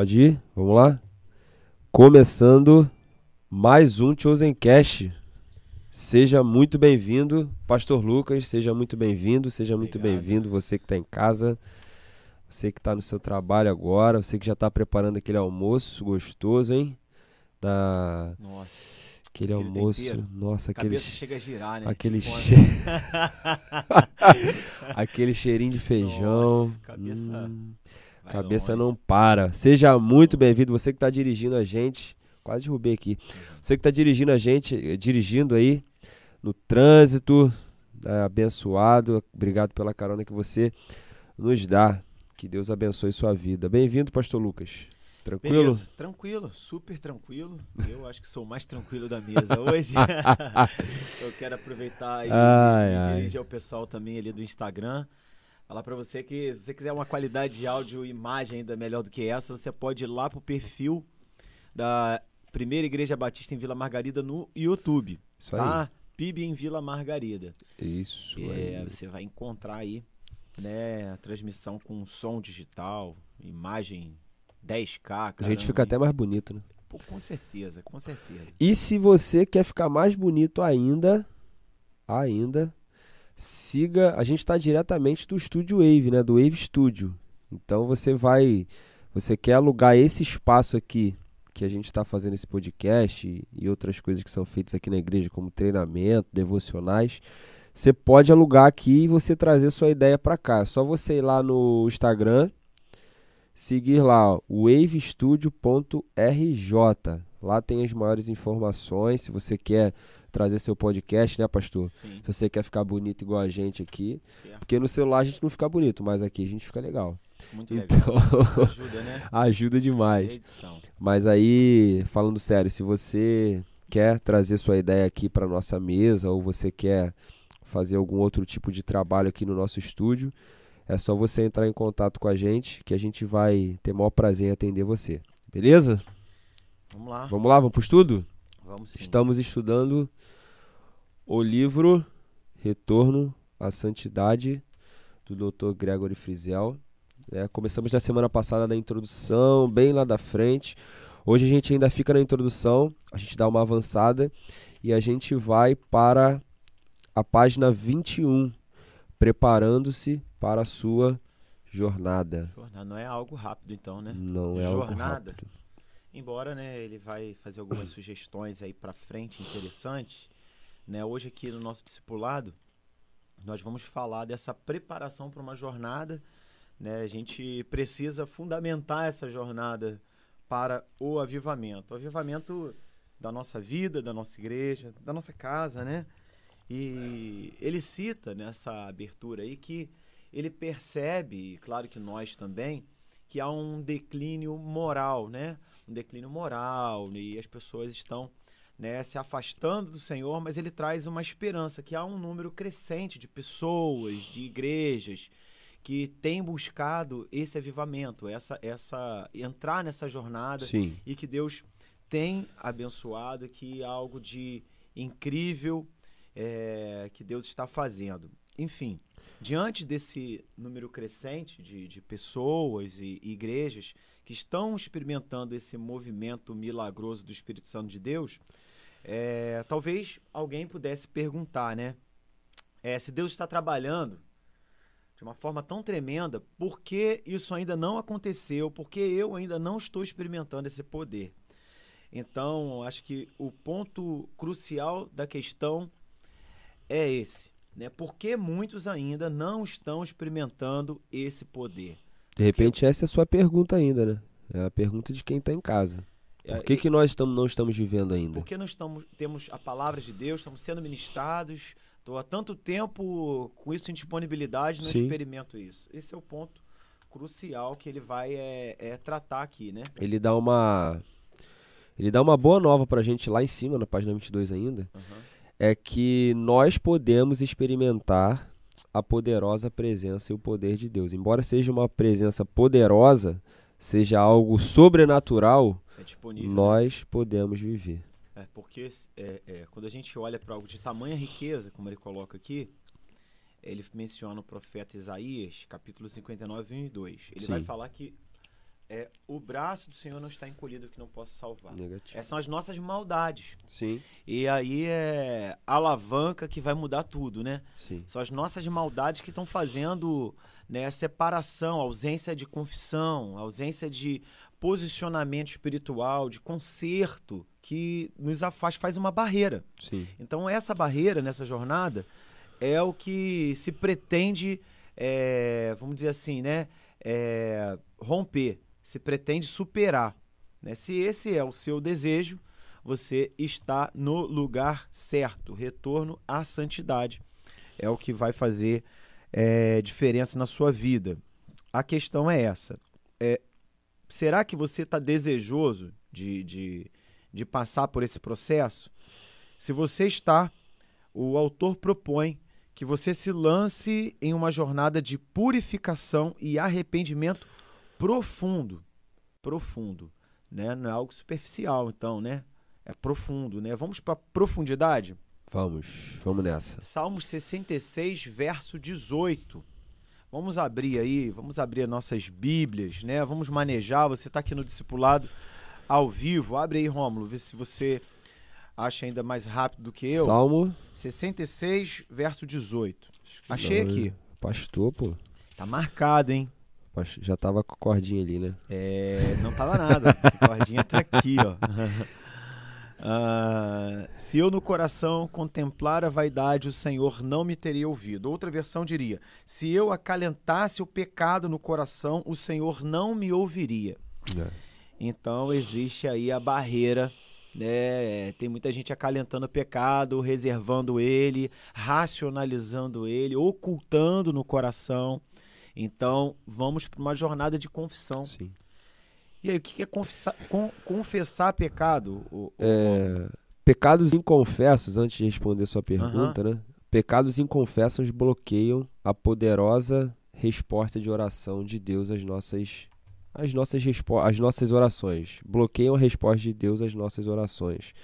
Pode ir? Vamos lá? Começando mais um Chosen Cast. Seja muito bem-vindo, Pastor Lucas. Seja muito bem-vindo, seja muito bem-vindo você que está em casa, você que está no seu trabalho agora, você que já está preparando aquele almoço gostoso, hein? Da... Nossa. Aquele, Aquele almoço, tempero. nossa, A aquele, cabeça chega a girar, né? aquele, che... aquele cheirinho de feijão. Nossa, cabeça Hum, cabeça não para. Seja muito bem-vindo, você que está dirigindo a gente. Quase derrubei aqui. Você que está dirigindo a gente, eh, dirigindo aí no trânsito, né, abençoado. Obrigado pela carona que você nos dá. Que Deus abençoe sua vida. Bem-vindo, Pastor Lucas. Tranquilo? Beleza, tranquilo, super tranquilo. Eu acho que sou o mais tranquilo da mesa hoje. Eu quero aproveitar e, Ai, e ai. dirigir ao pessoal também ali do Instagram. Falar pra você que se você quiser uma qualidade de áudio e imagem ainda melhor do que essa, você pode ir lá pro perfil da Primeira Igreja Batista em Vila Margarida no YouTube, Isso aí. tá? PIB em Vila Margarida. Isso É, aí. você vai encontrar aí, né, a transmissão com som digital, imagem 10K, A gente fica até mais bonito, né? Pô, com certeza, com certeza. E se você quer ficar mais bonito ainda, ainda, siga. A gente está diretamente do Estúdio Wave, né? Do Wave Studio. Então você vai. Você quer alugar esse espaço aqui que a gente está fazendo esse podcast e, outras coisas que são feitas aqui na igreja, como treinamento, devocionais. Você pode alugar aqui e você trazer sua ideia para cá. É só você ir lá no Instagram, seguir lá, wavestudio.rj. Lá tem as maiores informações. Se você quer trazer seu podcast, né, pastor? Sim, Se você quer ficar bonito igual a gente aqui. certo. Porque no celular a gente não fica bonito, mas aqui a gente fica legal. Muito legal. Então, Ajuda, né? ajuda demais. Edição. Mas aí, falando sério, se você quer trazer sua ideia aqui para nossa mesa ou você quer fazer algum outro tipo de trabalho aqui no nosso estúdio, é só você entrar em contato com a gente que a gente vai ter o maior prazer em atender você. Beleza? Vamos lá. Vamos lá, vamos pro estudo? Vamos sim. Estamos estudando o livro Retorno à Santidade do Dr. Gregory Frizel. né? começamos na semana passada na introdução, bem lá da frente. Hoje a gente ainda fica na introdução, a gente dá uma avançada e a gente vai para a página 21, preparando-se para a sua jornada. Jornada não é algo rápido, então, né? Não é algo Jornada. rápido. Embora, né, ele vai fazer algumas sugestões aí pra frente interessantes, né? Hoje aqui no nosso discipulado, nós vamos falar dessa preparação para uma jornada, né? A gente precisa fundamentar essa jornada para o avivamento. O avivamento da nossa vida, da nossa igreja, da nossa casa, né? E ele cita nessa abertura aí que ele percebe, e claro que nós também, que há um declínio moral, né? Um declínio moral e as pessoas estão né, se afastando do Senhor, mas ele traz uma esperança que há um número crescente de pessoas, de igrejas que têm buscado esse avivamento, essa essa entrar nessa jornada Sim. e que Deus tem abençoado, que algo de incrível é, que Deus está fazendo. Enfim, diante desse número crescente de, de pessoas e, e igrejas que estão experimentando esse movimento milagroso do Espírito Santo de Deus, é, talvez alguém pudesse perguntar, né? É, se Deus está trabalhando de uma forma tão tremenda, por que isso ainda não aconteceu? Por que eu ainda não estou experimentando esse poder? Então, acho que o ponto crucial da questão é esse, né? Por que muitos ainda não estão experimentando esse poder? De repente essa é a sua pergunta ainda, né? É a pergunta de quem está em casa. Por que, É, que nós estamos, não estamos vivendo ainda? Porque nós estamos, temos a palavra de Deus, estamos sendo ministrados, estou há tanto tempo com isso em disponibilidade, não Sim. experimento isso. Esse é o ponto crucial que ele vai é, é, tratar aqui, né? Ele dá uma ele dá uma boa nova pra gente lá em cima, na página 22 ainda, Aham. É que nós podemos experimentar a poderosa presença e o poder de Deus. Embora seja uma presença poderosa, seja algo sobrenatural, É né? nós podemos viver. É, porque é, é, quando a gente olha para algo de tamanha riqueza, como ele coloca aqui, ele menciona o profeta Isaías, capítulo 59, 1 e 2. Ele vai Sim. falar que É, o braço do Senhor não está encolhido que não possa salvar. Negativo. Essas são as nossas maldades. Sim, E aí é a alavanca que vai mudar tudo, né? sim. São as nossas maldades que estão fazendo né, a separação, a ausência de confissão, a ausência de posicionamento espiritual, de conserto, que nos afasta, faz uma barreira. Sim. Então, essa barreira nessa jornada é o que se pretende, é, vamos dizer assim, né, é, romper, se pretende superar. né? Se esse é o seu desejo, você está no lugar certo. Retorno à santidade é o que vai fazer é, diferença na sua vida. A questão é essa: é, será que você está desejoso de, de, de passar por esse processo? Se você está, o autor propõe que você se lance em uma jornada de purificação e arrependimento profundo. Profundo. Né? Não é algo superficial, então, né? É profundo, né? Vamos para profundidade? Vamos, vamos nessa. Salmos 66, verso 18. Vamos abrir aí, vamos abrir as nossas Bíblias, né? Vamos manejar. Você está aqui no discipulado ao vivo. Abre aí, Rômulo, vê se você acha ainda mais rápido do que eu. Salmo. 66, verso 18. Achei Não, aqui. Pastor, pô. Tá marcado, hein? Pas- Já tava com a cordinha ali, né? É, não tava nada. A cordinha tá aqui, ó. Ah, se eu no coração contemplar a vaidade, o Senhor não me teria ouvido. Outra versão diria: se eu acalentasse o pecado no coração, o Senhor não me ouviria. É. Então existe aí a barreira, né? Tem muita gente acalentando o pecado, reservando ele, racionalizando ele, ocultando no coração. Então vamos para uma jornada de confissão. Sim. E aí, o que é confessar, con- confessar pecado? É, pecados inconfessos, antes de responder sua pergunta, né? Pecados inconfessos bloqueiam a poderosa resposta de oração de Deus às nossas às nossas, às nossas orações. Bloqueiam a resposta de Deus às nossas orações.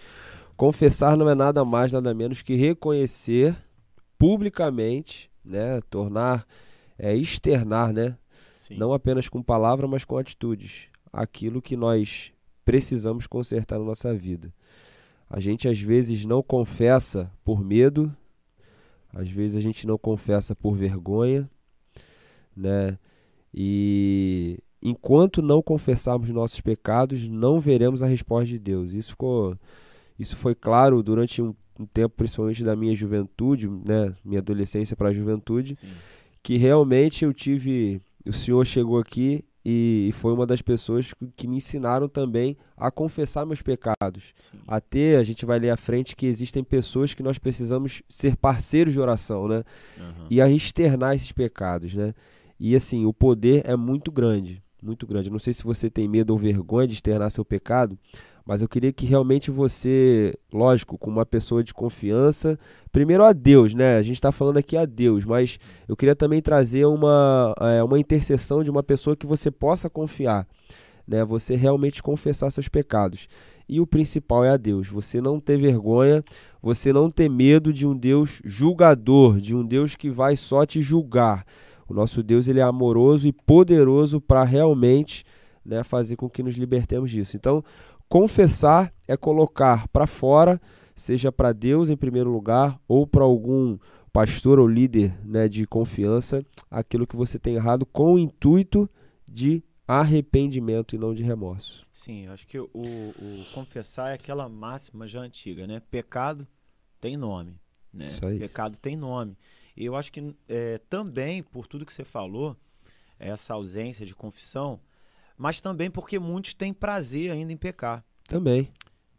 Confessar não é nada mais, nada menos que reconhecer publicamente, né? Tornar, é, externar, né? Sim. não apenas com palavra, mas com atitudes, aquilo que nós precisamos consertar na nossa vida. A gente às vezes não confessa por medo, às vezes a gente não confessa por vergonha, né? E enquanto não confessarmos nossos pecados, não veremos a resposta de Deus. Isso ficou isso foi claro durante um, um tempo, principalmente da minha juventude, né, minha adolescência para a juventude, Sim. Que realmente eu tive. O senhor chegou aqui e foi uma das pessoas que- me ensinaram também a confessar meus pecados. Sim. A ter, a gente vai ler à frente que existem pessoas que nós precisamos ser parceiros de oração, né? Aham. E a externar esses pecados, né? E assim, o poder é muito grande, muito grande. Não sei se você tem medo ou vergonha de externar seu pecado, mas eu queria que realmente você, lógico, com uma pessoa de confiança, primeiro a Deus, né? A gente está falando aqui a Deus, mas eu queria também trazer uma, é, uma intercessão de uma pessoa que você possa confiar, né? Você realmente confessar seus pecados. E o principal é a Deus. Você não ter vergonha, você não ter medo de um Deus julgador, de um Deus que vai só te julgar. O nosso Deus ele é amoroso e poderoso para realmente né, fazer com que nos libertemos disso. Então, confessar é colocar para fora, seja para Deus em primeiro lugar ou para algum pastor ou líder né, de confiança, aquilo que você tem errado com o intuito de arrependimento e não de remorso. Sim, acho que o, o confessar é aquela máxima já antiga, né? Pecado tem nome, né? Isso aí. Pecado tem nome. E eu acho que é, também, por tudo que você falou, essa ausência de confissão, mas também porque muitos têm prazer ainda em pecar. Também.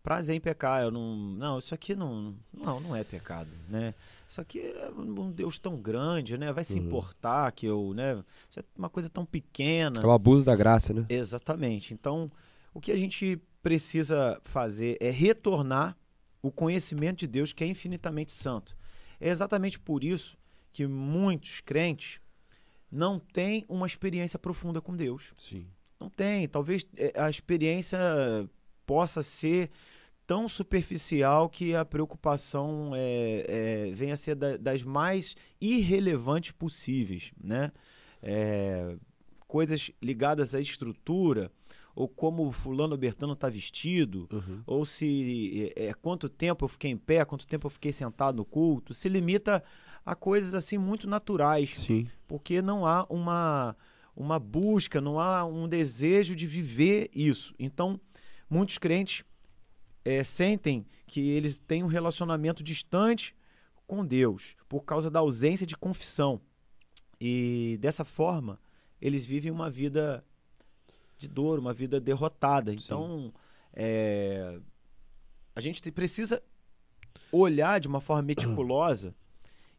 Prazer em pecar, eu não, não, isso aqui não, não, não é pecado, né? Isso aqui é um Deus tão grande, né? Vai se Uhum. importar que eu, né? Isso é uma coisa tão pequena. É o abuso da graça, né? Exatamente. Então, o que a gente precisa fazer é retornar o conhecimento de Deus que é infinitamente santo. É exatamente por isso que muitos crentes não têm uma experiência profunda com Deus. Sim. Não tem. Talvez eh, a experiência possa ser tão superficial que a preocupação é, é, venha a ser da- das mais irrelevantes possíveis, né? É, coisas ligadas à estrutura, ou como fulano Bertano está vestido, Uhum. ou se é, é, quanto tempo eu fiquei em pé, quanto tempo eu fiquei sentado no culto, se limita a coisas assim muito naturais, Sim. porque não há uma, uma busca, não há um desejo de viver isso. Então, muitos crentes é, sentem que eles têm um relacionamento distante com Deus por causa da ausência de confissão. E dessa forma, eles vivem uma vida de dor, uma vida derrotada. Então, é, a gente te- precisa olhar de uma forma meticulosa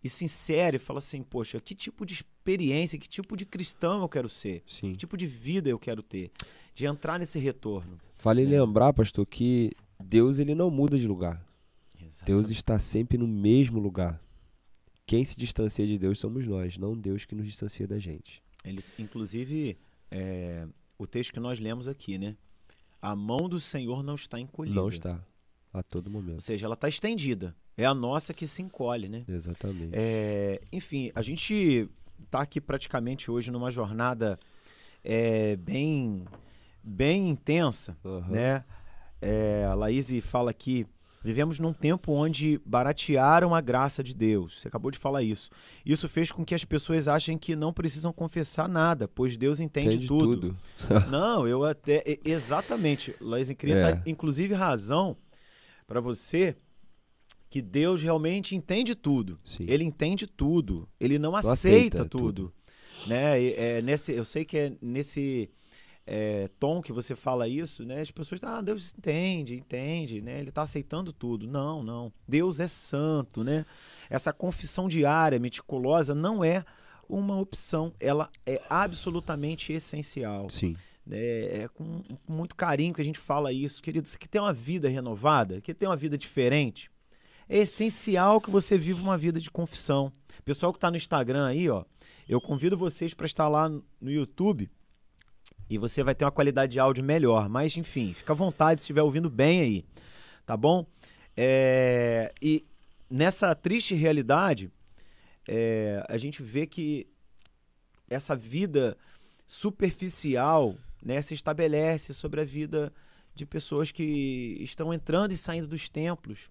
e sincera e falar assim: poxa, que tipo de experiência, que tipo de cristão eu quero ser? Sim. Que tipo de vida eu quero ter? De entrar nesse retorno. Vale lembrar, pastor, que Deus ele não muda de lugar. Deus Exatamente. está sempre no mesmo lugar. Quem se distancia de Deus somos nós, não Deus que nos distancia da gente. Ele, inclusive, é, o texto que nós lemos aqui, né? A mão do Senhor não está encolhida. Não está a todo Ou momento. seja, ela está estendida. É a nossa que se encolhe, né? Exatamente. É, enfim, a gente está aqui praticamente hoje numa jornada é, bem, bem intensa, Aham. né? É, a Laís fala aqui, vivemos num tempo onde baratearam a graça de Deus. Você acabou de falar isso. Isso fez com que as pessoas achem que não precisam confessar nada, pois Deus entende, Entende tudo. tudo. Não, eu até. Exatamente. Laís queria É. dar, inclusive, razão para você que Deus realmente entende tudo. Sim. Ele entende tudo. Ele não, Não aceita, aceita tudo. Né? E, é, nesse, eu sei que é nesse é, tom que você fala isso, né? As pessoas, ah, Deus entende, entende, né? Ele está aceitando tudo. Não, não. Deus é santo, né? Essa confissão diária, meticulosa, não é uma opção. Ela é absolutamente essencial. Sim. É, é com, com muito carinho que a gente fala isso. Querido, você quer ter uma vida renovada? Quer ter uma vida diferente? É essencial que você viva uma vida de confissão. Pessoal que está no Instagram aí, ó, eu convido vocês para estar lá no YouTube e você vai ter uma qualidade de áudio melhor. Mas, enfim, fica à vontade se estiver ouvindo bem aí, tá bom? É, e nessa triste realidade, é, a gente vê que essa vida superficial né, se estabelece sobre a vida de pessoas que estão entrando e saindo dos templos,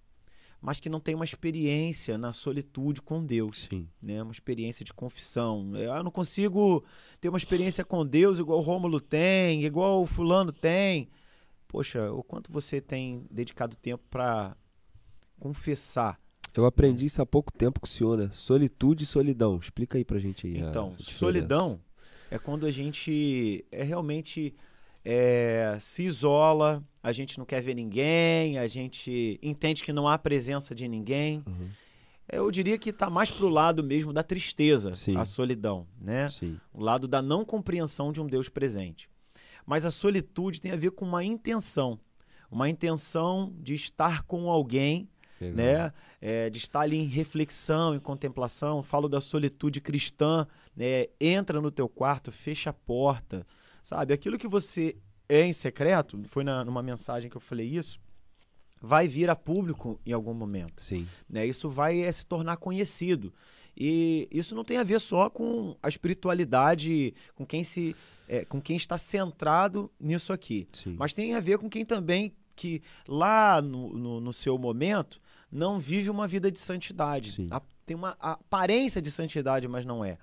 mas que não têm uma experiência na solitude com Deus Sim. né? Uma experiência de confissão. Eu não consigo ter uma experiência com Deus igual o Rômulo tem, igual o fulano tem. Poxa, o quanto você tem dedicado tempo para confessar? Eu aprendi isso há pouco tempo com o senhor, né? Solitude e solidão. Explica aí pra gente aí. Então, solidão é quando a gente é realmente é, se isola, a gente não quer ver ninguém, a gente entende que não há presença de ninguém. Uhum. Eu diria que está mais pro lado mesmo da tristeza, Sim. a solidão, né? Sim. o lado da não compreensão de um Deus presente. Mas a solitude tem a ver com uma intenção, uma intenção de estar com alguém, Legal. né? É, de estar ali em reflexão, em contemplação. Falo da solitude cristã, né? Entra no teu quarto, fecha a porta, sabe? Aquilo que você é em secreto, foi na, numa mensagem que eu falei isso, vai vir a público em algum momento Sim. né? Isso vai eh, se tornar conhecido. E isso não tem a ver só com a espiritualidade, com quem se, eh, com quem está centrado nisso aqui, Sim. mas tem a ver com quem também que lá no, no, no seu momento não vive uma vida de santidade. A- tem uma aparência de santidade, mas não é.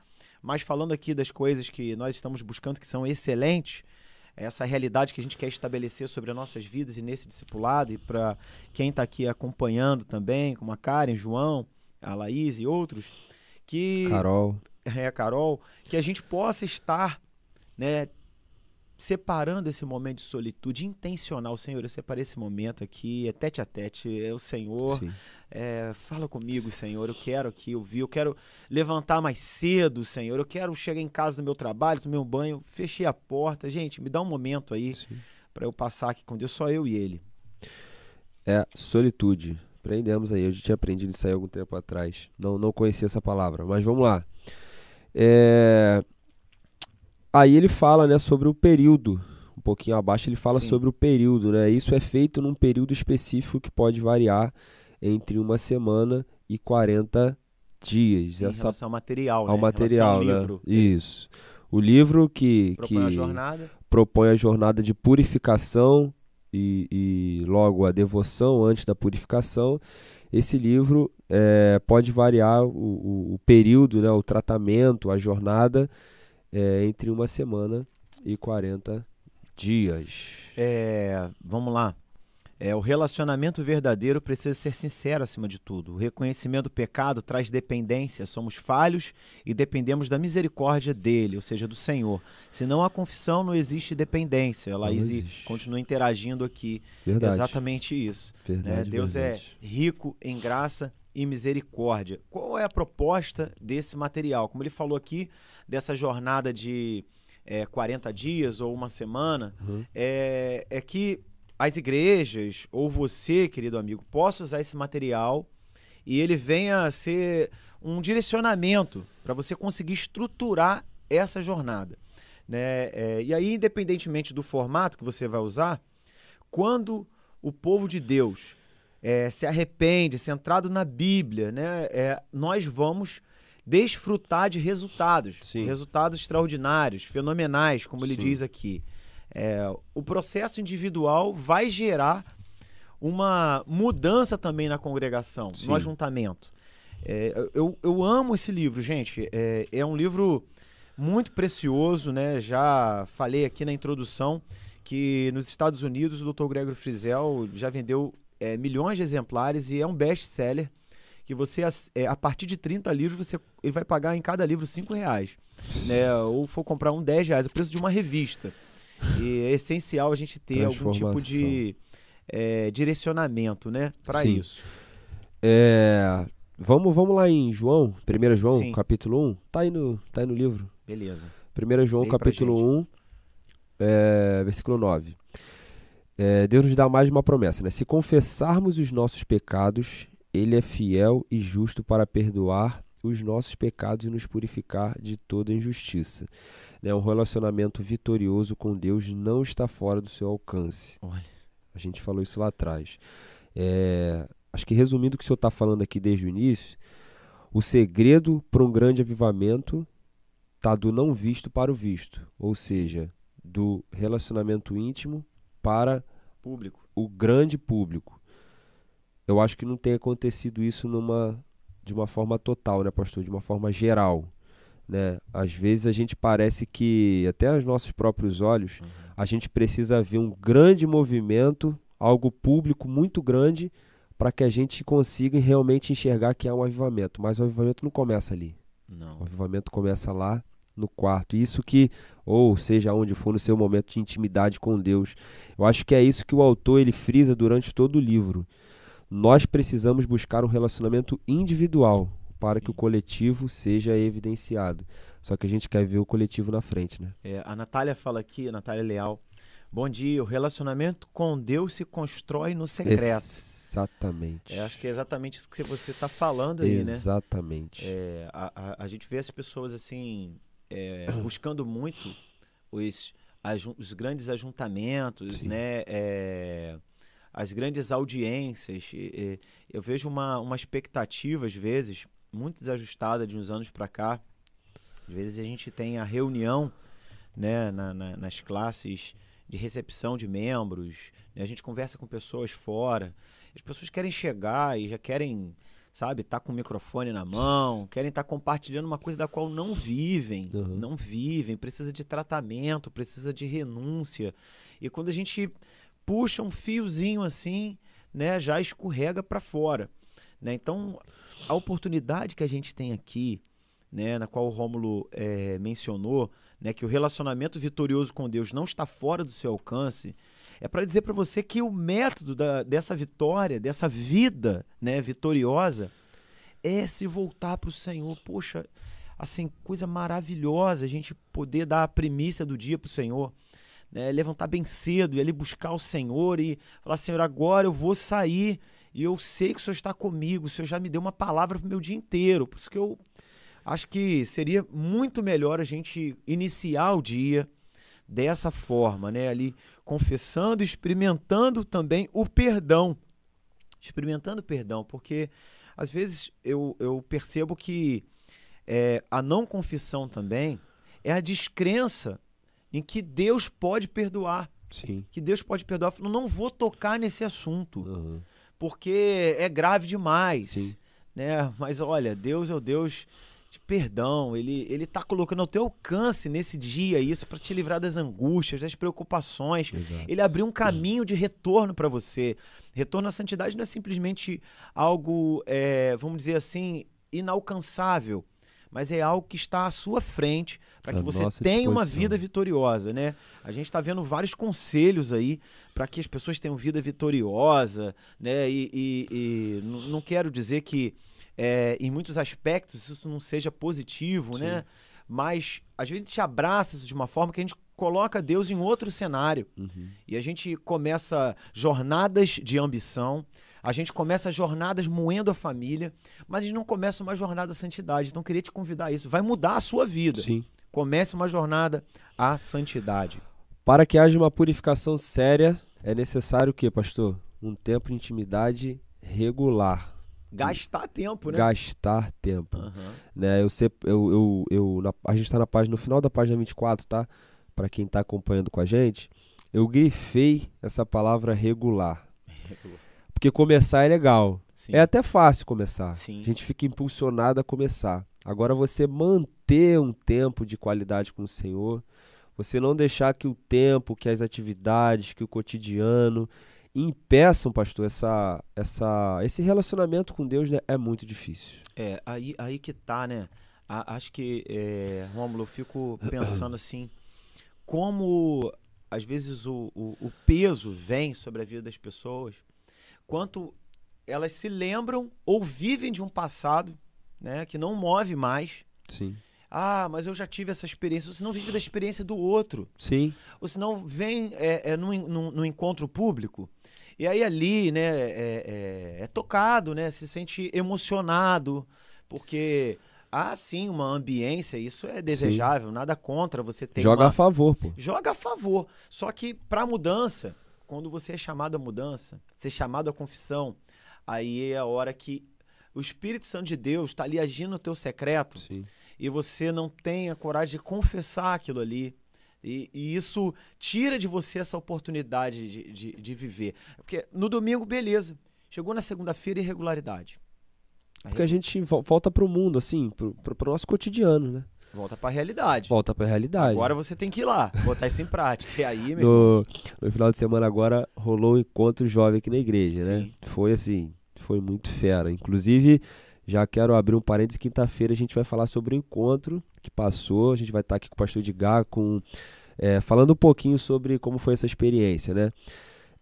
Mas falando aqui das coisas que nós estamos buscando que são excelentes, essa realidade que a gente quer estabelecer sobre as nossas vidas e nesse discipulado, e para quem está aqui acompanhando também, como a Karen, João, a Laís e outros, que Carol. é, a Carol, que a gente possa estar, né, separando esse momento de solitude intencional. Senhor, eu separei esse momento aqui, é tete a tete, é o Senhor, é, fala comigo, Senhor, eu quero aqui ouvir, eu quero levantar mais cedo, Senhor, eu quero chegar em casa do meu trabalho, do meu banho, fechei a porta. Gente, me dá um momento aí para eu passar aqui com Deus, só eu e ele. É solitude. Aprendemos aí. Eu já tinha aprendido isso aí algum tempo atrás. Não, não conhecia essa palavra. Mas vamos lá. É, Aí ele fala né, sobre o período. Um pouquinho abaixo ele fala Sim. sobre o período. Né? Isso é feito num período específico que pode variar entre uma semana e 40 dias. Em Essa relação ao material, né? ao relação material, né? livro. Isso. O livro que propõe que a jornada. propõe a jornada de purificação e, e logo a devoção antes da purificação. Esse livro é, pode variar o, o, o, período, né, o tratamento, a jornada é, entre uma semana e 40 dias. É, vamos lá. É, o relacionamento verdadeiro precisa ser sincero acima de tudo. O reconhecimento do pecado traz dependência. Somos falhos e dependemos da misericórdia dele, ou seja, do Senhor. Senão a confissão não existe dependência. A Laís continua interagindo aqui. Verdade. Exatamente isso. Né? Verdade, né? Deus verdade. é rico em graça e misericórdia. Qual é a proposta desse material? Como ele falou aqui, dessa jornada de é, 40 dias ou uma semana, uhum. é, é que as igrejas ou você, querido amigo, possa usar esse material e ele venha a ser um direcionamento para você conseguir estruturar essa jornada. Né? É, e aí, independentemente do formato que você vai usar, quando o povo de Deus é, se arrepende, centrado na Bíblia, né? É, nós vamos desfrutar de resultados, Sim. resultados extraordinários, fenomenais, como ele Sim. diz aqui. É, o processo individual vai gerar uma mudança também na congregação, Sim. no ajuntamento. É, eu, eu amo esse livro, gente. É, é um livro muito precioso, né? Já falei aqui na introdução que nos Estados Unidos o Dr. Gregory Frizel já vendeu é, milhões de exemplares e é um best-seller que você, é, a partir de 30 livros, você, ele vai pagar em cada livro 5 reais. Né? Ou for comprar um 10 reais, o preço de uma revista. E é essencial a gente ter algum tipo de é, direcionamento né? para isso. É, vamos, vamos lá em João, 1 João, Sim. capítulo 1. Tá aí no, tá aí no livro. Beleza. 1 João, pra capítulo 1, é, versículo 9. É, Deus nos dá mais uma promessa, né? Se confessarmos os nossos pecados, Ele é fiel e justo para perdoar os nossos pecados e nos purificar de toda injustiça. Né? Um relacionamento vitorioso com Deus não está fora do seu alcance. Olha. A gente falou isso lá atrás. É, acho que resumindo o que o senhor está falando aqui desde o início, o segredo para um grande avivamento está do não visto para o visto, ou seja, do relacionamento íntimo para Público. o grande público. Eu acho que não tem acontecido isso numa de uma forma total, né, pastor? De uma forma geral, né? Às vezes a gente parece que até aos nossos próprios olhos Uhum. a gente precisa ver um grande movimento, algo público muito grande, para que a gente consiga realmente enxergar que há um avivamento. Mas o avivamento não começa ali. Não. O avivamento começa lá no quarto. Isso que, ou seja, onde for no seu momento de intimidade com Deus. Eu acho que é isso que o autor ele frisa durante todo o livro. Nós precisamos buscar um relacionamento individual para que Sim. o coletivo seja evidenciado. Só que a gente quer ver o coletivo na frente, né? É, a Natália fala aqui, a Natália Leal. Bom dia. O relacionamento com Deus se constrói no secreto. Exatamente. É, acho que é exatamente isso que você está falando aí, né? Exatamente. É, a, a, a gente vê as pessoas assim é, buscando muito os, os grandes ajuntamentos, Sim. né? É, as grandes audiências. E- e eu vejo uma, uma expectativa, às vezes, muito desajustada de uns anos para cá. Às vezes a gente tem a reunião né, na- na- nas classes de recepção de membros, né, a gente conversa com pessoas fora. As pessoas querem chegar e já querem sabe, tá com o microfone na mão, querem estar compartilhando uma coisa da qual não vivem, Uhum. não vivem, precisa de tratamento, precisa de renúncia. E quando a gente puxa um fiozinho assim, né, já escorrega para fora, né? Então, a oportunidade que a gente tem aqui, né, na qual o Rômulo eh, mencionou, né, que o relacionamento vitorioso com Deus não está fora do seu alcance, é para dizer para você que o método da- dessa vitória, dessa vida né, vitoriosa, é se voltar para o Senhor. Poxa, assim, coisa maravilhosa a gente poder dar a primícia do dia para o Senhor. né, levantar bem cedo e ali buscar o Senhor e falar: Senhor, agora eu vou sair e eu sei que o Senhor está comigo, o Senhor já me deu uma palavra para o meu dia inteiro. Por isso que eu acho que seria muito melhor a gente iniciar o dia dessa forma, né? Ali confessando, experimentando também o perdão. Experimentando o perdão, porque às vezes eu, eu percebo que é, a não confissão também é a descrença em que Deus pode perdoar. Sim. Que Deus pode perdoar. Eu não vou tocar nesse assunto, Uhum. porque é grave demais. Sim. Né? Mas olha, Deus é o Deus de perdão. Ele, ele tá colocando ao teu alcance nesse dia isso para te livrar das angústias, das preocupações. Exato. Ele abriu um caminho de retorno para você. Retorno à santidade não é simplesmente algo, é, vamos dizer assim, inalcançável, mas é algo que está à sua frente para que você tenha uma vida vitoriosa, né? A gente está vendo vários conselhos aí para que as pessoas tenham vida vitoriosa, né? E, e- e não quero dizer que é, em muitos aspectos isso não seja positivo, né? Mas às vezes a gente abraça isso de uma forma que a gente coloca Deus em outro cenário. Uhum. E a gente começa jornadas de ambição, a gente começa jornadas moendo a família, mas a gente não começa uma jornada à santidade. Então, eu queria te convidar a isso. Vai mudar a sua vida. Sim. Comece uma jornada à santidade. Para que haja uma purificação séria, é necessário o quê, pastor? Um tempo de intimidade regular. Gastar tempo, né? Gastar tempo. Aham. né? Eu sei, eu, eu, eu na- a gente está na página, no final da página 24, tá? Para quem está acompanhando com a gente, eu grifei essa palavra regular. Porque começar é legal. Sim. É até fácil começar. Sim. A gente fica impulsionado a começar. Agora você manter um tempo de qualidade com o Senhor, você não deixar que o tempo, que as atividades, que o cotidiano impeçam, pastor, essa, essa, esse relacionamento com Deus né, é muito difícil. É, aí, aí que tá, né? A- acho que, é, Rômulo, eu fico pensando assim, como às vezes o, o, o peso vem sobre a vida das pessoas, quanto elas se lembram ou vivem de um passado né, que não move mais. Sim. Ah, mas eu já tive essa experiência. Você não vive da experiência do outro. Sim. Ou senão vem é, é, num, num- num encontro público e aí ali, né, é, é- é tocado, né, se sente emocionado, porque há sim uma ambiência, isso é desejável, nada contra você ter Joga uma... a favor, pô. Joga a favor. Só que para mudança, quando você é chamado à mudança, ser chamado à confissão, aí é a hora que o Espírito Santo de Deus está ali agindo no teu secreto Sim. e você não tem a coragem de confessar aquilo ali. E, e isso tira de você essa oportunidade de, de, de viver. Porque no domingo, beleza. Chegou na segunda-feira, irregularidade. Porque a gente vo- volta pro mundo, assim, pro, pro nosso cotidiano, né? Volta pra realidade. Volta pra realidade. Agora você tem que ir lá, botar isso em prática. E aí, meu no, no final de semana agora rolou um encontro jovem aqui na igreja, né? Sim. Foi assim, foi muito fera. Inclusive, já quero abrir um parênteses, quinta-feira a gente vai falar sobre o encontro que passou. A gente vai estar aqui com o pastor Edgar, com, é, falando um pouquinho sobre como foi essa experiência, né?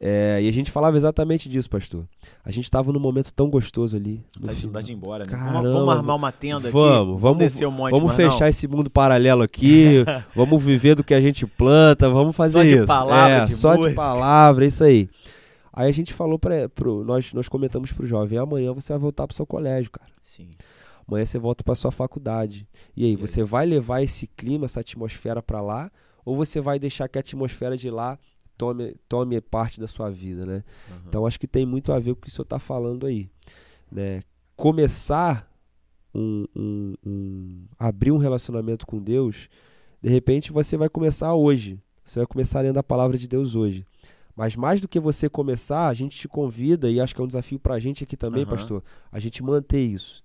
É, e a gente falava exatamente disso, pastor. A gente estava num momento tão gostoso ali. tá de, final. tá de ir embora, né? Caramba. Vamos, vamos armar uma tenda aqui. Vamos, vamos, descer o monte, vamos fechar não. esse mundo paralelo aqui, vamos viver do que a gente planta, vamos fazer Só de isso. palavra, é, de só de música. palavra, isso aí. Aí a gente falou para nós nós comentamos pro jovem, amanhã você vai voltar pro seu colégio, cara. Sim. Amanhã você volta para sua faculdade. E aí, aí? você vai levar esse clima, essa atmosfera para lá ou você vai deixar que a atmosfera de lá tome tome parte da sua vida, né? Aham. Então acho que tem muito a ver com o que o senhor está falando aí. Né? Começar um, um- um- abrir um relacionamento com Deus, de repente você vai começar hoje. Você vai começar lendo a palavra de Deus hoje. Mas mais do que você começar, a gente te convida, e acho que é um desafio pra gente aqui também, Aham. pastor, a gente manter isso.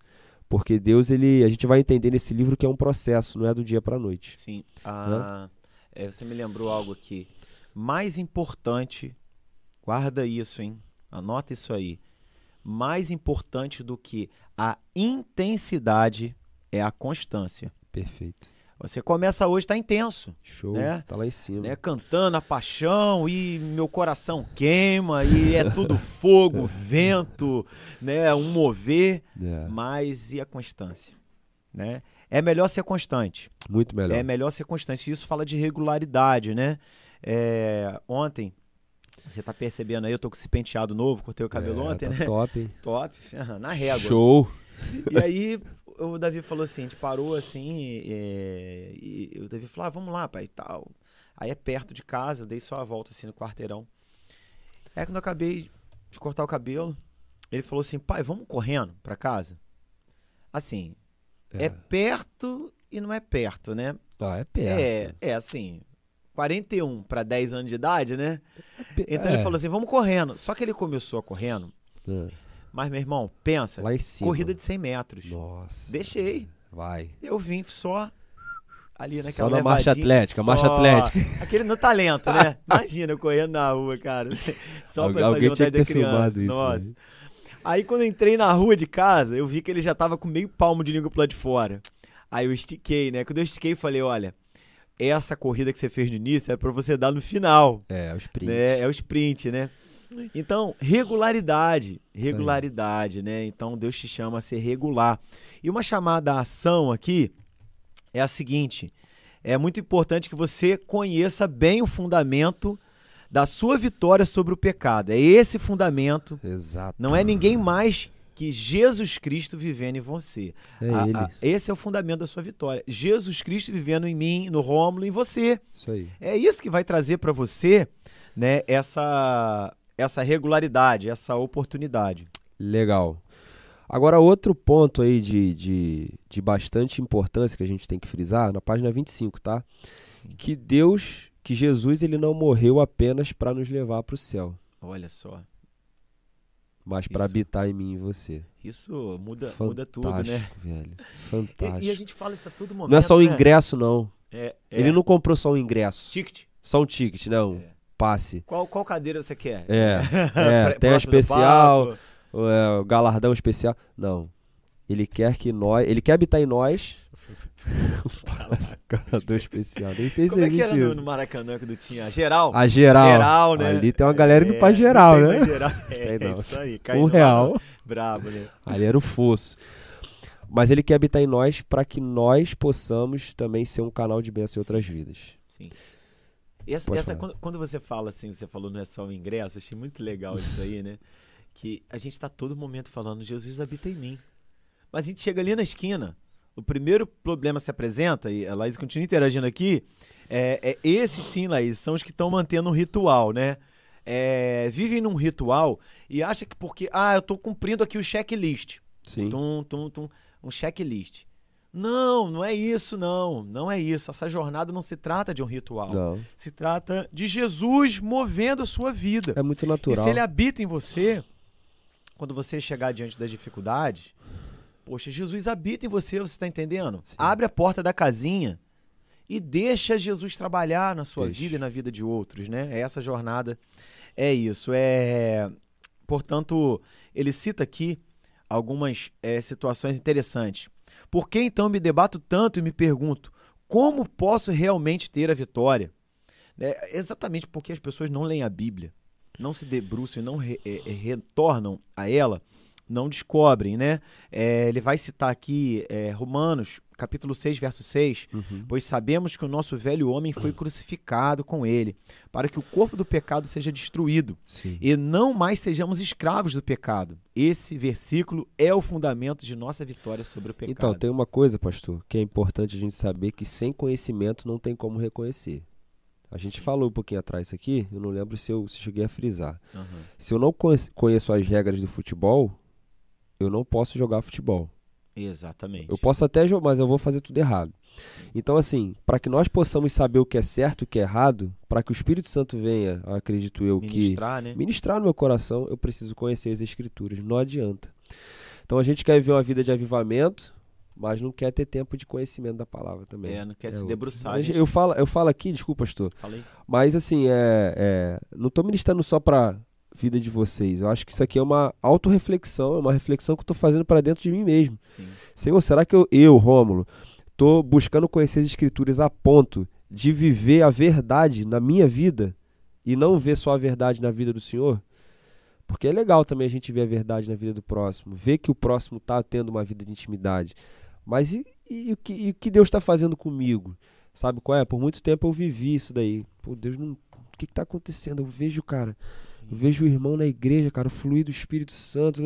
Porque Deus, ele, a gente vai entender nesse livro que é um processo, não é do dia pra noite. Sim. Ah, é, você me lembrou algo aqui. Mais importante, guarda isso, hein? Anota isso aí. Mais importante do que a intensidade é a constância. Perfeito. Você começa hoje, tá intenso, Show. Né? Tá lá em cima. né? Cantando a paixão e meu coração queima e é tudo fogo, vento, né? Um mover, É, mas e a constância, né? É melhor ser constante. muito melhor. É melhor ser constante. Isso fala de regularidade, né? É, ontem, você tá percebendo aí, eu tô com esse penteado novo, cortei o cabelo É, ontem, tá né? Top? Top, na régua. Show. E aí o Davi falou assim, a gente parou assim, é, e o Davi falou, ah, vamos lá, pai, e tal. Aí é perto de casa, eu dei só a volta assim no quarteirão. Aí quando eu acabei de cortar o cabelo, ele falou assim, pai, vamos correndo pra casa? Assim, é, perto e não é perto, né? Ah, é perto. É, é assim, 41 para 10 anos de idade, né? pe- Então é. ele falou assim, vamos correndo. Só que ele começou correndo, É, mas meu irmão, pensa, corrida de 100 metros. Nossa. Deixei. Vai. Eu vim só ali naquela Só na marcha atlética, marcha só- atlética. Aquele no talento, né? Imagina eu correndo na rua, cara. Só Algu- pra alguém fazer tinha vontade que da criança. isso, Nossa. velho. Aí quando entrei na rua de casa, eu vi que ele já tava com meio palmo de língua pro lado de fora. Aí eu estiquei, né? Quando eu estiquei, falei, olha, essa corrida que você fez no início é pra você dar no final. É, os sprint. né? É o sprint, né? Então, regularidade, regularidade, né? Então, Deus te chama a ser regular. E uma chamada à ação aqui é a seguinte: é muito importante que você conheça bem o fundamento da sua vitória sobre o pecado. É esse fundamento, Exato. não é ninguém mais que Jesus Cristo vivendo em você. É A- a- esse é o fundamento da sua vitória. Jesus Cristo vivendo em mim, no Rômulo, em você. Isso aí. É isso que vai trazer para você, né, essa essa regularidade, essa oportunidade. Legal. Agora, outro ponto aí de, de, de bastante importância que a gente tem que frisar, na página 25, tá? Que Deus, que Jesus, ele não morreu apenas para nos levar para o céu, Olha só, mas para habitar em mim e você. isso muda, muda tudo, né? Velho. E, Fantástico. e a gente fala isso a todo momento. Não é só o né? ingresso, não. É, é. Ele não comprou só um ingresso. Ticket. Só um ticket, não. É. Passe. Qual, qual cadeira você quer? É, é tem especial, o, é, o galardão especial. Não. Ele quer que nós. Ele quer habitar em nós. Galardão especial. Nem sei se Como é que era no, no Maracanã quando tinha? A geral? A geral. Geral, né? Ali tem uma galera indo É, pra geral, né? geral. É, não. isso aí. caiu Um real. Brabo, né? Ali era o fosso. Mas ele quer habitar em nós para que nós possamos também ser um canal de bênção em outras vidas. Sim. E essa, essa- quando, quando você fala assim, você falou não é só o ingresso, achei muito legal isso aí, né? Que a gente tá todo momento falando, Jesus habita em mim. Mas a gente chega ali na esquina, o primeiro problema se apresenta, e a Laís continua interagindo aqui, é, é esses sim, Laís, são os que estão mantendo um ritual, né? É, vivem num ritual e acha que porque, ah, eu tô cumprindo aqui o checklist. Sim. Tum, tum, tum, um checklist. Não, não é isso, não. Não é isso. Essa jornada não se trata de um ritual. Não. Se trata de Jesus movendo a sua vida. É muito E natural. se ele habita em você, quando você chegar diante das dificuldades, poxa, Jesus habita em você, você está entendendo? Sim. Abre a porta da casinha e deixa Jesus trabalhar na sua Deixa. vida e na vida de outros, né? Essa jornada é isso. É, portanto, ele cita aqui algumas eh, situações interessantes. Por que então me debato tanto e me pergunto como posso realmente ter a vitória? É exatamente porque as pessoas não leem a Bíblia, não se debruçam e não re- eh, eh, retornam a ela, não descobrem, né? Eh, ele vai citar aqui eh, Romanos, capítulo 6, verso 6, Uhum. pois sabemos que o nosso velho homem foi crucificado com ele, para que o corpo do pecado seja destruído Sim. e não mais sejamos escravos do pecado. Esse versículo é o fundamento de nossa vitória sobre o pecado. Então, tem uma coisa, pastor, que é importante a gente saber que sem conhecimento não tem como reconhecer. A gente Sim. falou um pouquinho atrás isso aqui, eu não lembro se eu se cheguei a frisar. Aham. Se eu não conhe- conheço as regras do futebol, eu não posso jogar futebol. Exatamente. Eu posso até jogar, mas eu vou fazer tudo errado. Então, assim, para que nós possamos saber o que é certo e o que é errado, para que o Espírito Santo venha, acredito eu, que Ministrar, né? ministrar no meu coração, eu preciso conhecer as Escrituras. Não adianta. Então, a gente quer viver uma vida de avivamento, mas não quer ter tempo de conhecimento da palavra também. É, não quer É se outra. debruçar. Mas gente. Eu falo, eu falo aqui, desculpa, pastor, Falei. mas assim, é, é, não estou ministrando só para vida de vocês. Eu acho que isso aqui é uma autorreflexão, é uma reflexão que eu estou fazendo para dentro de mim mesmo. Sim. Senhor, será que eu, eu Rômulo, estou buscando conhecer as Escrituras a ponto de viver a verdade na minha vida e não ver só a verdade na vida do Senhor? Porque é legal também a gente ver a verdade na vida do próximo, ver que o próximo está tendo uma vida de intimidade. Mas e, e o, que, e o que Deus está fazendo comigo? Sabe qual é? Por muito tempo eu vivi isso daí. Pô, Deus não. O que está acontecendo? Eu vejo, cara. Eu vejo o irmão na igreja, cara, o fluir do Espírito Santo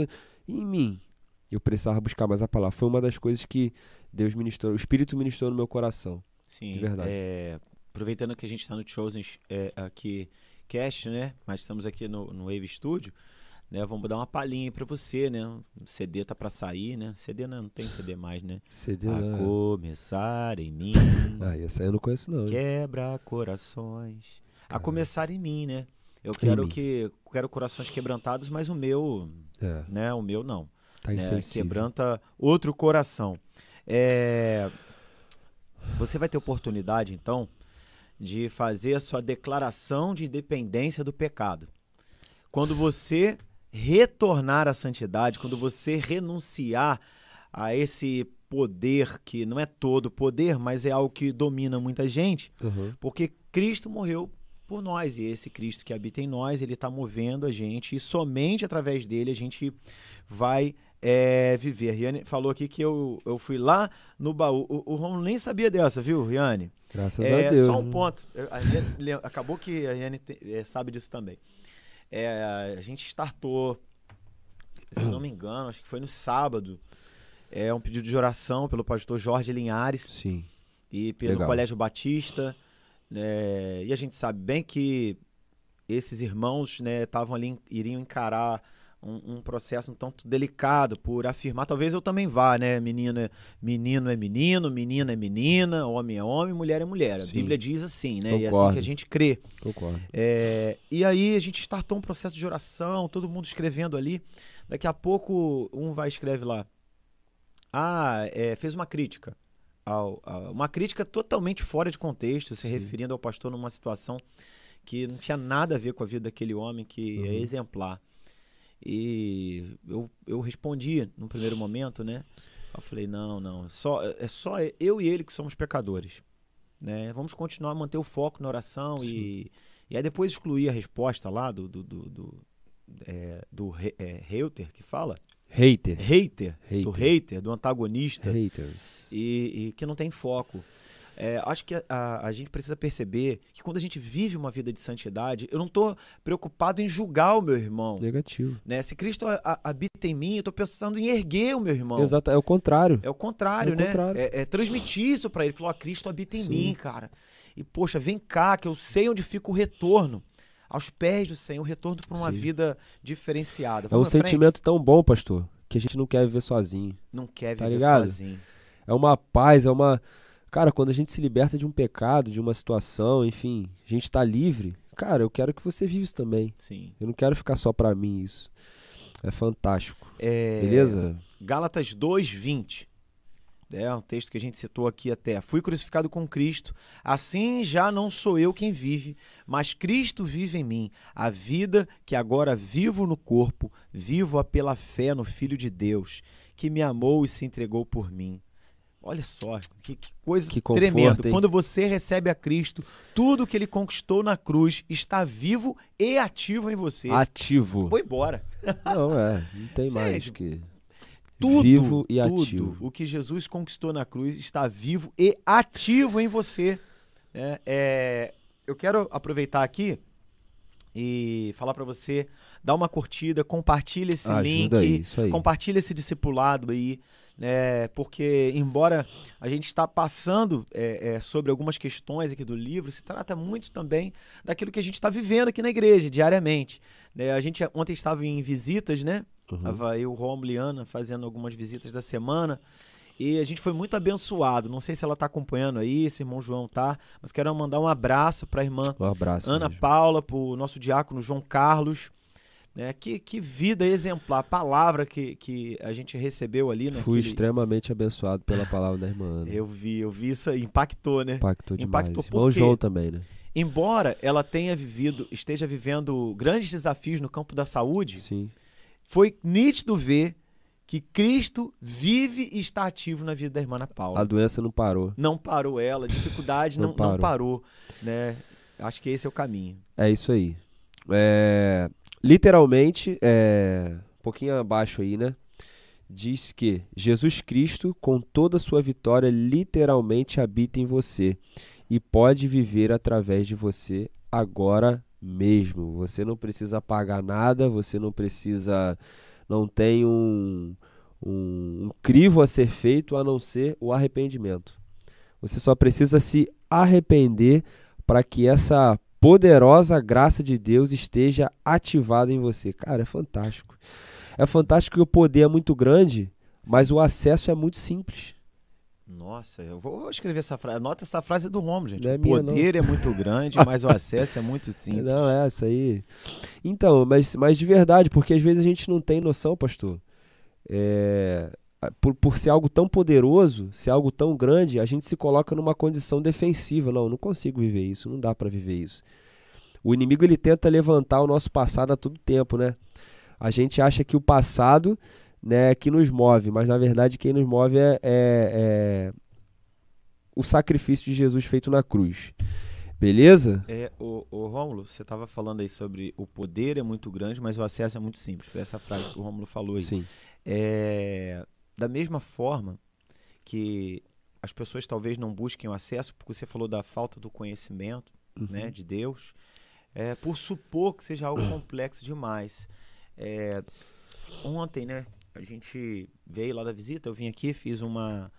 em mim. Eu precisava buscar mais a palavra. Foi uma das coisas que Deus ministrou, o Espírito ministrou no meu coração. Sim, De verdade. é, aproveitando que a gente está no Chosen é, aqui Cast, né? Mas estamos aqui no, no Wave Studio. Né? Vamos dar uma palhinha para você, né? O CD tá para sair, né? CD não, não tem CD mais, né? CD A não. começar em mim, Ah, essa aí eu não conheço não. quebra corações. A começar em mim, né? Eu quero que quero corações quebrantados, mas o meu, É, né? O meu não. tá né? Quebranta outro coração. É, Você vai ter oportunidade, então, de fazer a sua declaração de independência do pecado. Quando você retornar à santidade, quando você renunciar a esse poder que não é todo poder, mas é algo que domina muita gente, Uhum. porque Cristo morreu por nós e esse Cristo que habita em nós, ele está movendo a gente e somente através dele a gente vai é, viver. A Riane falou aqui que eu, eu fui lá no baú. O, o Romulo nem sabia dessa, viu, Riane? Graças É, a Deus. só um ponto. Riane acabou que a Riane te- é, sabe disso também. É, a gente startou, se não me engano, acho que foi no sábado, é um pedido de oração pelo pastor Jorge Linhares Sim. e pelo Legal. Colégio Batista. né, e a gente sabe bem que esses irmãos né, estavam ali, iriam encarar um, um processo um tanto delicado por afirmar, talvez eu também vá, né? Menina, menino é menino, menina é menina, homem é homem, mulher é mulher. A Sim. Bíblia diz assim, né? E é assim Concordo. que a gente crê. Concordo. É, e aí a gente startou um processo de oração, todo mundo escrevendo ali. Daqui a pouco um vai e escreve lá. Ah, é, fez uma crítica. Ao, a- uma crítica totalmente fora de contexto, se Sim. referindo ao pastor numa situação que não tinha nada a ver com a vida daquele homem que é Uhum. exemplar. E eu, eu respondi num primeiro momento, né? Eu falei, não, não, só, é só eu e ele que somos pecadores. Né? Vamos continuar a manter o foco na oração e, e aí depois excluir a resposta lá do, do, do, do, é, do é, Reuter, que fala? Hater. Hater, do Hater. hater, do antagonista Haters. e, e que não tem foco. É, acho que a, a- a gente precisa perceber que quando a gente vive uma vida de santidade, eu não estou preocupado em julgar o meu irmão. Negativo. Né? Se Cristo a- habita em mim, eu estou pensando em erguer o meu irmão. Exato, é o contrário. É o contrário, É o né? contrário. É, é transmitir isso para ele. Falou, ó, Cristo habita em Sim. mim, cara. E, poxa, vem cá, que eu sei onde fica o retorno. Aos pés do Senhor, o retorno para uma Sim. vida diferenciada. É um Vamos à frente? sentimento tão bom, pastor, que a gente não quer viver sozinho. Não quer Tá viver ligado? sozinho. É uma paz, é uma. Cara, quando a gente se liberta de um pecado, de uma situação, enfim, a gente tá livre. Cara, eu quero que você viva isso também. Sim. Eu não quero ficar só pra mim isso. É fantástico. É, Beleza? Gálatas 2:20. É um texto que a gente citou aqui até. Fui crucificado com Cristo, assim já não sou eu quem vive, mas Cristo vive em mim. A vida que agora vivo no corpo, vivo-a pela fé no Filho de Deus, que me amou e se entregou por mim. Olha só, que, que coisa Que conforto, tremenda. hein? Quando você recebe a Cristo, tudo que ele conquistou na cruz está vivo e ativo em você. Ativo. Foi embora. Não, é. Não tem mais Gente, que. tudo, Vivo e tudo ativo. o que Jesus conquistou na cruz está vivo e ativo em você. né? É, eu quero aproveitar aqui e falar para você, dar uma curtida, compartilha esse link, Ajuda aí, isso aí. compartilha esse discipulado aí, né? Porque embora a gente está passando é, é, sobre algumas questões aqui do livro, se trata muito também daquilo que a gente está vivendo aqui na igreja diariamente. né? A gente ontem estava em visitas, né? Uhum. Tava eu, Romulo e Ana fazendo algumas visitas da semana. E a gente foi muito abençoado. Não sei se ela tá acompanhando aí, se o irmão João tá, mas quero mandar um abraço para a irmã Um. Ana mesmo. Paula, para o nosso diácono João Carlos. Né? Que, que vida exemplar, a palavra que, que a gente recebeu ali naquele... Fui extremamente abençoado pela palavra da irmã Ana. Eu vi, eu vi isso, impactou, né? Impactou demais. Impactou porque- João também, né? Embora ela tenha vivido, esteja vivendo grandes desafios no campo da saúde, Sim. foi nítido ver que Cristo vive e está ativo na vida da irmã Ana Paula. A doença não parou. Não parou ela, dificuldade Não não, não, parou. parou. né? Acho que esse é o caminho. É isso aí. É, literalmente, é, um pouquinho abaixo aí, né? Diz que Jesus Cristo, com toda a sua vitória, literalmente habita em você e pode viver através de você agora mesmo. Você não precisa pagar nada, você não precisa. Não tem um, um, um crivo a ser feito a não ser o arrependimento. Você só precisa se arrepender para que essa poderosa graça de Deus esteja ativada em você. Cara, é fantástico. É fantástico que o poder é muito grande, mas o acesso é muito simples. Nossa, eu vou escrever essa frase. Anota essa frase do Romulo, gente. Não é o minha, poder é muito grande, mas o acesso é muito simples. Não, é essa aí. Então, mas, mas de verdade, porque às vezes a gente não tem noção, pastor. É, por, por ser algo tão poderoso, ser algo tão grande, a gente se coloca numa condição defensiva. Não, não consigo viver isso, não dá para viver isso. O inimigo ele tenta levantar o nosso passado a todo tempo, né? A gente acha que o passado né, que nos move, mas na verdade quem nos move é, é, é o sacrifício de Jesus feito na cruz. Beleza? É, o, o Rômulo, você estava falando aí sobre o poder é muito grande, mas o acesso é muito simples. Foi essa frase que o Rômulo falou aí. Sim. É, da mesma forma que as pessoas talvez não busquem o acesso, porque você falou da falta do conhecimento Uhum. né, de Deus, é, por supor que seja algo complexo demais. É, ontem, né, a gente veio lá da visita, eu vim aqui, fiz uma,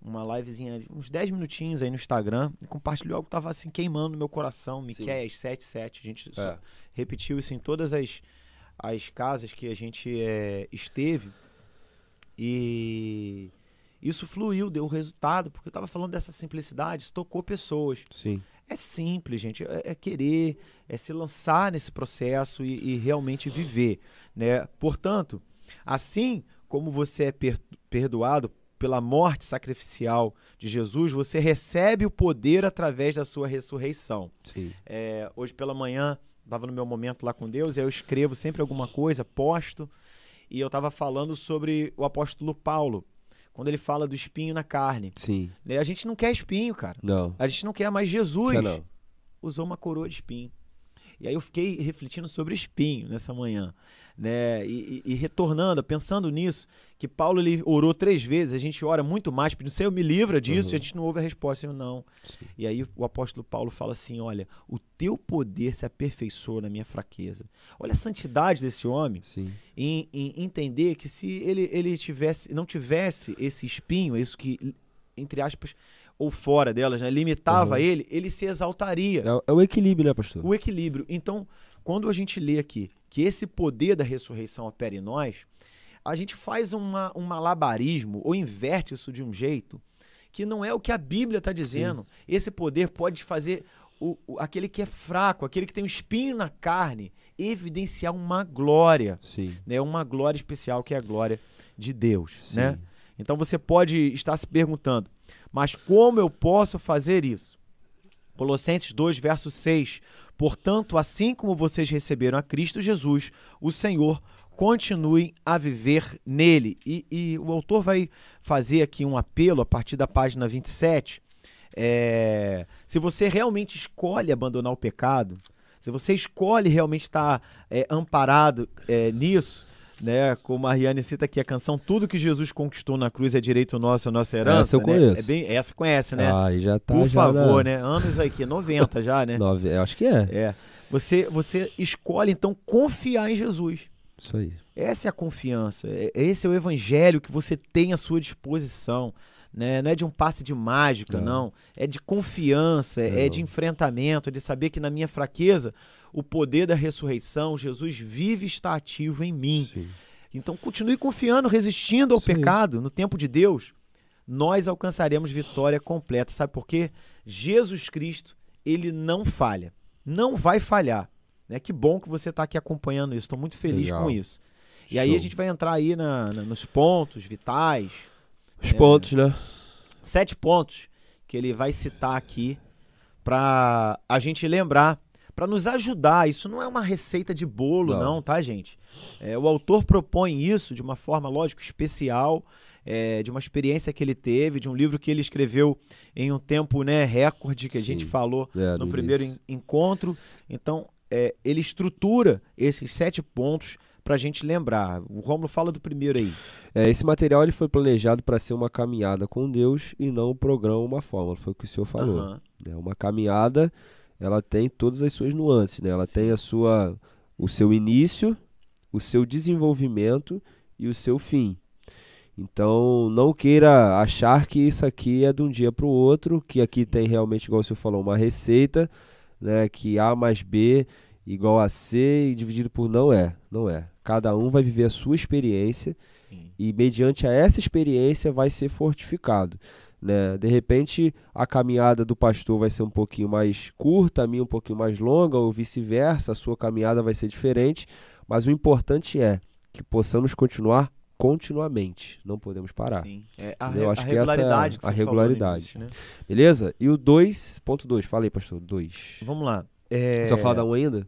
uma livezinha, uns 10 minutinhos aí no Instagram, e compartilhou algo que tava assim queimando no meu coração, Sim. Miqueias 7.7, a gente só É. repetiu isso em todas as, as casas que a gente é, esteve, e isso fluiu, deu resultado, porque eu tava falando dessa simplicidade, isso tocou pessoas. Sim. É simples, gente. É, é querer, é se lançar nesse processo e, e realmente viver, né? Portanto, assim como você é per- perdoado pela morte sacrificial de Jesus, você recebe o poder através da sua ressurreição. Sim. É, hoje pela manhã, estava no meu momento lá com Deus, e aí eu escrevo sempre alguma coisa, posto, e eu estava falando sobre o apóstolo Paulo, quando ele fala do espinho na carne. Sim. né? A gente não quer espinho, cara. Não. A gente não quer mais Jesus não. usou uma coroa de espinho. E aí eu fiquei refletindo sobre espinho nessa manhã, né? E, e- e retornando, pensando nisso, que Paulo ele orou três vezes, a gente ora muito mais, pedindo, Senhor, me livra disso, Uhum. e a gente não ouve a resposta, Senhor, não. Sim. E aí o apóstolo Paulo fala assim: olha, o teu poder se aperfeiçoa na minha fraqueza. Olha a santidade desse homem em, em entender que se ele, ele tivesse, não tivesse esse espinho, isso que, entre aspas, ou fora delas, né, limitava Uhum. ele, ele se exaltaria. É, é o equilíbrio, né, pastor? O equilíbrio. Então, quando a gente lê aqui que esse poder da ressurreição opera em nós, a gente faz uma, um malabarismo ou inverte isso de um jeito que não é o que a Bíblia está dizendo. Esse poder pode fazer o, o- aquele que é fraco, aquele que tem um espinho na carne, evidenciar uma glória, Sim. né? uma glória especial que é a glória de Deus. Sim. Né? Então você pode estar se perguntando, mas como eu posso fazer isso? Colossenses 2, verso 6. Portanto, assim como vocês receberam a Cristo Jesus, o Senhor, continuem a viver nele. E, e o autor vai fazer aqui um apelo a partir da página 27. É, se você realmente escolhe abandonar o pecado, se você escolhe realmente estar é, amparado é, nisso, né? Como a Ariane cita aqui a canção Tudo que Jesus conquistou na cruz é direito nosso, é nossa herança. Essa eu né? conheço. É bem, essa conhece, né? Ah, e já tá. Por já favor, na... né? Anos aqui, 90 já, né? Nove, eu acho que é. É. Você, você escolhe, então, confiar em Jesus. Isso aí. Essa é a confiança. é- Esse é o evangelho que você tem à sua disposição. Né? Não é de um passe de mágica, Não. não. É de confiança, é, é de enfrentamento, é de saber que na minha fraqueza, o poder da ressurreição, Jesus vive e está ativo em mim. Sim. Então continue confiando, resistindo ao Sim. pecado. No tempo de Deus, nós alcançaremos vitória completa. Sabe por quê? Jesus Cristo, ele não falha. Não vai falhar. Né? Que bom que você está aqui acompanhando isso. Estou muito feliz Legal. com isso. E aí a Show. gente vai entrar aí na- na- nos pontos vitais. Os É. pontos, né? Sete pontos que ele vai citar aqui para a gente lembrar, para nos ajudar. Isso não é uma receita de bolo, Não. não, tá, gente? É, o autor propõe isso de uma forma, lógico, especial, é, de uma experiência que ele teve, de um livro que ele escreveu em um tempo né, recorde, que a gente Sim. falou É, no no primeiro en- encontro. Então, é, ele estrutura esses sete pontos para a gente lembrar. O Romulo fala do primeiro aí. É, esse material ele foi planejado para ser uma caminhada com Deus e não um programa, uma fórmula. Foi o que o senhor falou. Aham. né? Uma caminhada, ela tem todas as suas nuances, né? Ela Sim. tem a sua, o seu início, o seu desenvolvimento e o seu fim. Então, não queira achar que isso aqui é de um dia para o outro, que aqui tem realmente, igual o senhor falou, uma receita. né, que A mais B igual a C e dividido por não é, não é. Cada um vai viver a sua experiência Sim. e mediante a essa experiência vai ser fortificado. Né? De repente, a caminhada do pastor vai ser um pouquinho mais curta, a minha um pouquinho mais longa, ou vice-versa, a sua caminhada vai ser diferente, mas o importante é que possamos continuar continuamente, não podemos parar. Sim, é a, Eu acho a que regularidade essa é a, a regularidade. Início, né? Beleza? E o 2.2, fala aí, pastor, 2. Vamos lá. É... Só fala da 1 um ainda?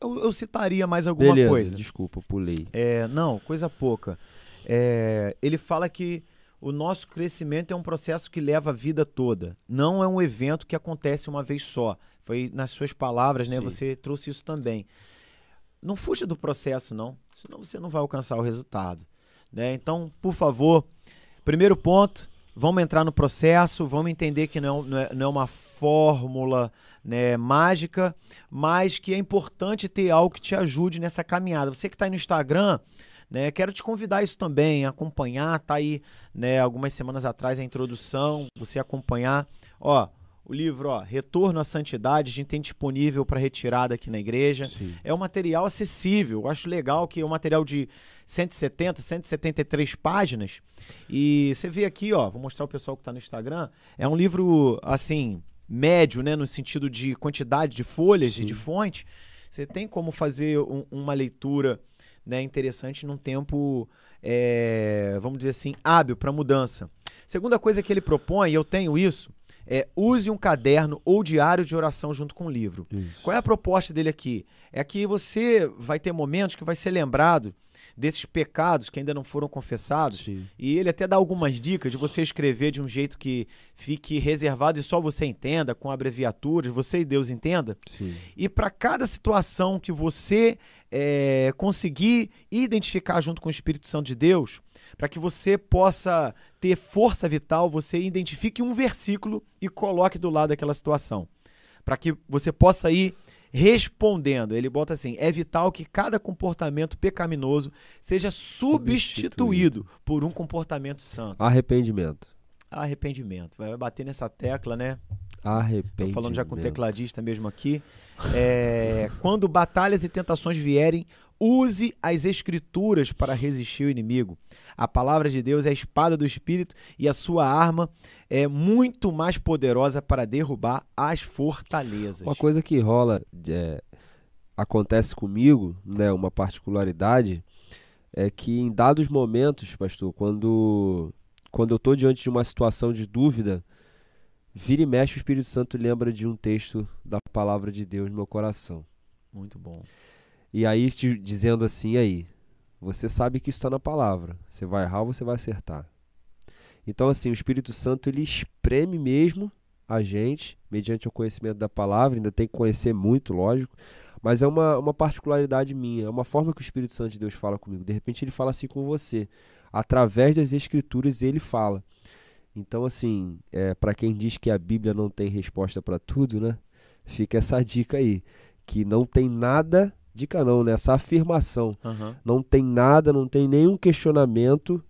Eu, eu, citaria mais alguma Beleza, coisa. Desculpa, pulei. É, não, coisa pouca. É, ele fala que o nosso crescimento é um processo que leva a vida toda. Não é um evento que acontece uma vez só. Foi nas suas palavras, né? Sim. Você trouxe isso também. Não fuja do processo, não. Senão você não vai alcançar o resultado. Né? Então, por favor, primeiro ponto, vamos entrar no processo, vamos entender que não, não, é, não é uma fórmula né, mágica, mas que é importante ter algo que te ajude nessa caminhada. Você que está aí no Instagram, né? Quero te convidar isso também, acompanhar, tá aí, né, algumas semanas atrás a introdução, você acompanhar, ó, o livro, ó, Retorno à Santidade, a gente tem disponível para retirada aqui na igreja. Sim. É um material acessível. Eu acho legal que é um material de 170, 173 páginas. E você vê aqui, ó, vou mostrar o pessoal que está no Instagram. É um livro, assim, médio, né, no sentido de quantidade de folhas Sim. e de fonte. Você tem como fazer um, uma leitura né, interessante num tempo, é, vamos dizer assim, hábil para mudança. Segunda coisa que ele propõe, e eu tenho isso, é use um caderno ou diário de oração junto com o livro. Isso. Qual é a proposta dele aqui? É que você vai ter momentos que vai ser lembrado desses pecados que ainda não foram confessados. Sim. E ele até dá algumas dicas de você escrever de um jeito que fique reservado e só você entenda, com abreviaturas, você e Deus entenda. Sim. E para cada situação que você é, conseguir identificar junto com o Espírito Santo de Deus, para que você possa ter força vital, você identifique um versículo e coloque do lado daquela situação. Para que você possa ir respondendo. Ele bota assim: é vital que cada comportamento pecaminoso seja substituído, por um comportamento santo. Arrependimento. Arrependimento. Vai bater nessa tecla, né? Arrependimento. Tô falando já com o tecladista mesmo aqui. É, quando batalhas e tentações vierem, use as escrituras para resistir o inimigo. A palavra de Deus é a espada do Espírito e a sua arma é muito mais poderosa para derrubar as fortalezas. Uma coisa que rola, é, acontece comigo, né, uma particularidade, é que em dados momentos, pastor, quando, quando eu estou diante de uma situação de dúvida, vira e mexe o Espírito Santo lembra de um texto da palavra de Deus no meu coração. Muito bom. E aí te dizendo assim aí, você sabe que isso está na palavra. Você vai errar ou você vai acertar. Então, assim, o Espírito Santo ele espreme mesmo a gente, mediante o conhecimento da palavra, ainda tem que conhecer muito, lógico, mas é uma, uma particularidade minha, é uma forma que o Espírito Santo de Deus fala comigo. De repente ele fala assim com você, através das Escrituras ele fala. Então, assim, é, para quem diz que a Bíblia não tem resposta para tudo, né? Fica essa dica aí, que não tem nada dica não, né? Essa afirmação. Uhum. Não tem nada, não tem nenhum questionamento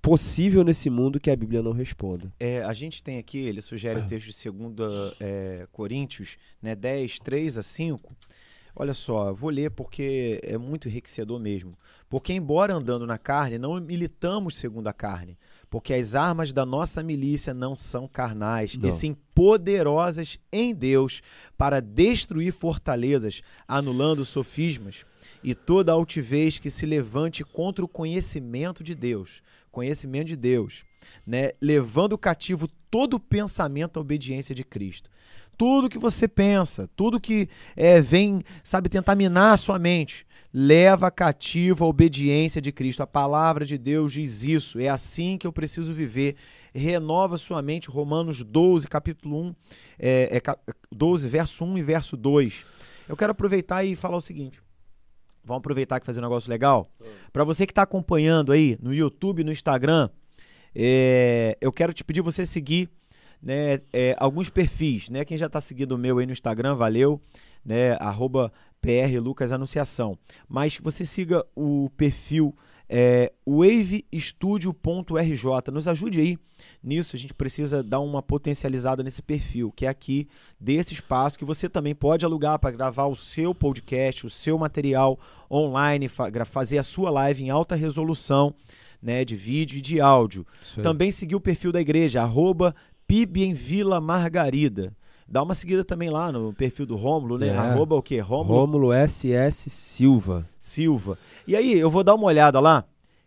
possível nesse mundo que a Bíblia não responda. É, a gente tem aqui, ele sugere o texto de 2 é, Coríntios, né, 10, 3 a 5. Olha só, vou ler porque é muito enriquecedor mesmo. Porque, embora andando na carne, não militamos segundo a carne, porque as armas da nossa milícia não são carnais, não. e sim poderosas em Deus para destruir fortalezas, anulando sofismas e toda altivez que se levante contra o conhecimento de Deus, conhecimento de Deus, né? levando cativo todo pensamento à obediência de Cristo. Tudo que você pensa, tudo que é, vem, sabe, tentar minar a sua mente, leva cativo a obediência de Cristo. A palavra de Deus diz isso. É assim que eu preciso viver. Renova sua mente. Romanos 12, capítulo 1, é, é, 12, verso 1 e verso 2. Eu quero aproveitar e falar o seguinte. Vamos aproveitar que fazer um negócio legal. Para você que está acompanhando aí no YouTube, no Instagram, é, eu quero te pedir você seguir né, é, alguns perfis, né? Quem já está seguindo o meu aí no Instagram, valeu, né? Arroba PR Lucas Anunciação. Mas você siga o perfil é wavestudio.rj. Nos ajude aí nisso, a gente precisa dar uma potencializada nesse perfil, que é aqui desse espaço que você também pode alugar para gravar o seu podcast, o seu material online, fa fazer a sua live em alta resolução, né, de vídeo e de áudio. Também seguir o perfil da igreja, arroba PIB em Vila Margarida. Dá uma seguida também lá no perfil do Rômulo, né? É. Arroba o quê? Rômulo Rômulo SS Silva. Silva. E aí, eu vou dar uma olhada lá.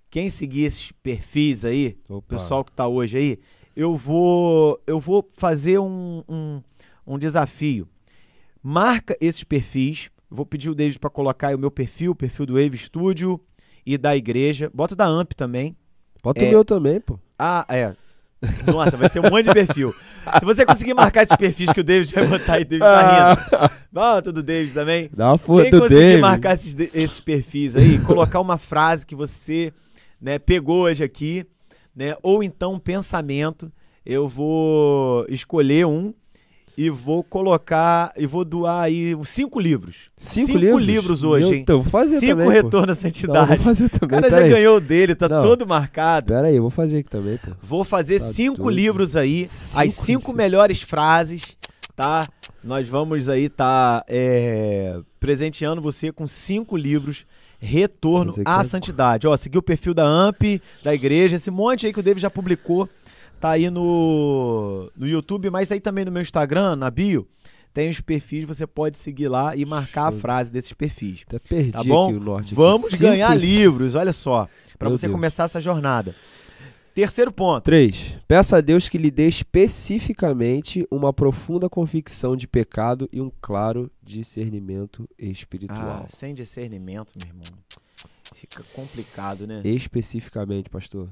Quem seguir esses perfis aí, o pessoal que tá hoje aí, eu vou eu vou fazer um, um, um desafio. Marca esses perfis. Vou pedir o David para colocar aí o meu perfil, o perfil do Wave Studio e da igreja. Bota da AMP também. Bota É. o meu também, pô. Ah, é. Nossa, vai ser um monte de perfil. Se você conseguir marcar esses perfis que o David vai botar aí, o David tá rindo. Bota do David também. Dá uma foto Quem conseguir David. marcar esses, esses perfis aí, colocar uma frase que você né, pegou hoje aqui, né, ou então um pensamento, eu vou escolher um e vou colocar e vou doar aí cinco livros. Cinco, livros? livros? hoje, Meu, hein? Então, vou fazer Cinco também, pô. retornos à Não, santidade. vou fazer o também. cara já aí. ganhou o dele, tá Não. todo marcado. Pera aí, eu vou fazer aqui também, pô. Vou fazer Tá cinco doido. livros aí, Cinco as cinco livros. melhores frases, tá? Nós vamos aí tá é, presenteando você com cinco livros Retorno à que- Santidade. Ó, seguiu o perfil da AMP, da igreja, esse monte aí que o David já publicou, tá aí no, no YouTube, mas aí também no meu Instagram, na bio, tem os perfis, você pode seguir lá e marcar a Show. frase desses perfis. Até perdi Tá bom? aqui o norte. Vamos Cinco- ganhar livros, olha só, Meu você Deus. começar essa jornada. Terceiro ponto. 3. Peça a Deus que lhe dê especificamente uma profunda convicção de pecado e um claro discernimento espiritual. Ah, sem discernimento, meu irmão. Fica complicado, né? Especificamente, pastor.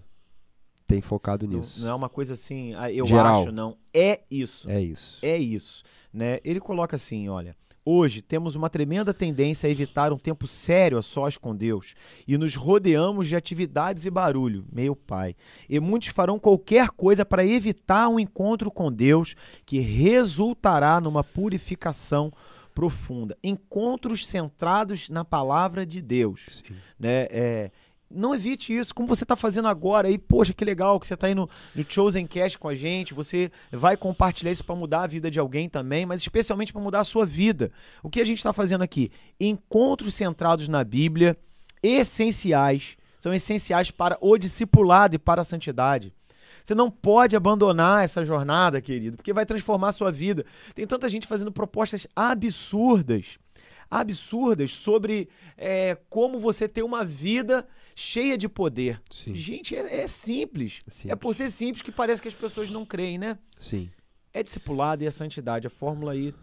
Tem focado Não, nisso. não é uma coisa assim, ah, eu Geral. acho, não. É isso. É isso. É isso. Né? Ele coloca assim: olha. Hoje temos uma tremenda tendência a evitar um tempo sério a sós com Deus e nos rodeamos de atividades e barulho, meu pai. E muitos farão qualquer coisa para evitar um encontro com Deus que resultará numa purificação profunda. Encontros centrados na palavra de Deus Sim. né? É, não evite isso, como você está fazendo agora aí, poxa, que legal que você está no, no Chosen Cast com a gente, você vai compartilhar isso para mudar a vida de alguém também, mas especialmente para mudar a sua vida. O que a gente está fazendo aqui? Encontros centrados na Bíblia, essenciais, são essenciais para o discipulado e para a santidade. Você não pode abandonar essa jornada, querido, porque vai transformar a sua vida. Tem tanta gente fazendo propostas absurdas, absurdas sobre é, como você ter uma vida cheia de poder. Sim. Gente, é, é simples. Sim. É por ser simples que parece que as pessoas não creem, né? Sim. É discipulado e a santidade. A fórmula aí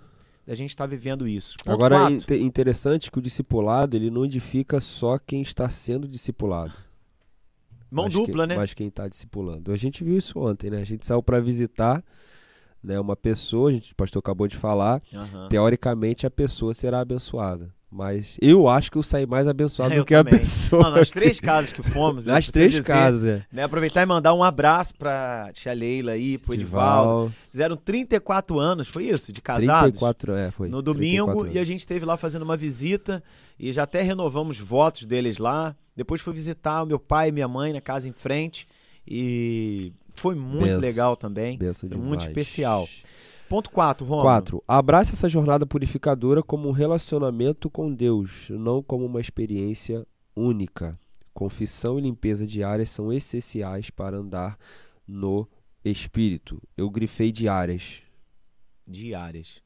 da gente está vivendo isso. Ponto Agora é quatro. inte- interessante que o discipulado ele não edifica só quem está sendo discipulado. Mão mas dupla, que- né? Mas quem está discipulando. A gente viu isso ontem, né? A gente saiu para visitar né, uma pessoa, a gente, o pastor acabou de falar, Aham. teoricamente a pessoa será abençoada. Mas eu acho que eu saí mais abençoado Eu do que a também. pessoa. Não, nas três casas que fomos. Nas três dizer, casas, é. Né, aproveitar e mandar um abraço pra tia Leila aí, pro Edivaldo. Edivaldo, Fizeram 34 anos, foi isso? De casados? 34, é, foi. no domingo 34 e a gente esteve lá fazendo uma visita e já até renovamos votos deles lá. Depois fui visitar o meu pai e minha mãe na casa em frente e foi muito Benção. legal também. Benção Foi muito especial. Ponto 4, Romulo. 4. Abrace essa jornada purificadora como um relacionamento com Deus, não como uma experiência única. Confissão e limpeza diárias são essenciais para andar no Espírito. Eu grifei diárias, Diárias.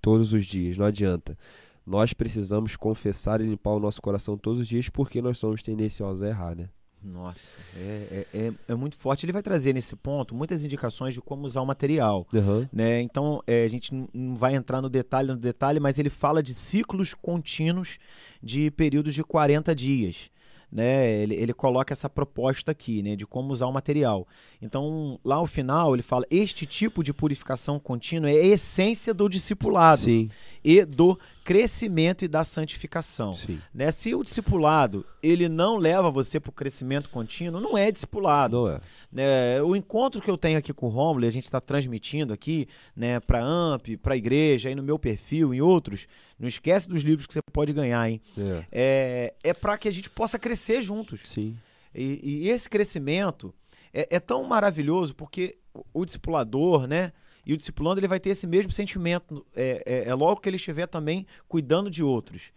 todos os dias, não adianta. Nós precisamos confessar e limpar o nosso coração todos os dias porque nós somos tendenciosos a errar, né? Nossa, é, é, é, é muito forte. Ele vai trazer nesse ponto muitas indicações de como usar o material. Aham. né? Então, é, a gente não- não vai entrar no detalhe, no detalhe, mas ele fala de ciclos contínuos de períodos de 40 dias. Né? Ele, ele coloca essa proposta aqui, né? De como usar o material. Então, lá ao final, ele fala: este tipo de purificação contínua é a essência do discipulado Sim. e do crescimento e da santificação. Né? Se o discipulado ele não leva você para o crescimento contínuo, não é discipulado. Não é. Né? O encontro que eu tenho aqui com o Romulo, a gente está transmitindo aqui né, para AMP, para a igreja, aí no meu perfil, em outros, não esquece dos livros que você pode ganhar, hein? É. É, é para que a gente possa crescer juntos. Sim. E, e esse crescimento é, é tão maravilhoso porque o, o discipulador, né? E o discipulando ele vai ter esse mesmo sentimento é, é, é logo que ele estiver também cuidando de outros.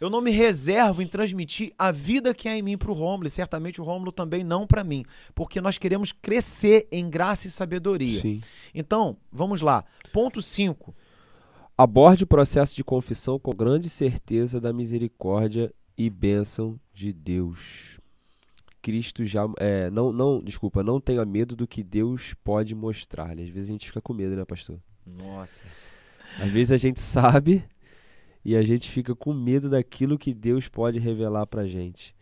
Eu não me reservo em transmitir a vida que há em mim para o Rômulo, e certamente o Rômulo também não para mim, porque nós queremos crescer em graça e sabedoria. Sim. Então, vamos lá. Ponto 5. Aborde o processo de confissão com grande certeza da misericórdia e bênção de Deus. Cristo já. É, não, não, desculpa, não tenha medo do que Deus pode mostrar-lhe. Às vezes a gente fica com medo, né, pastor? Nossa. Às vezes a gente sabe e a gente fica com medo daquilo que Deus pode revelar pra gente.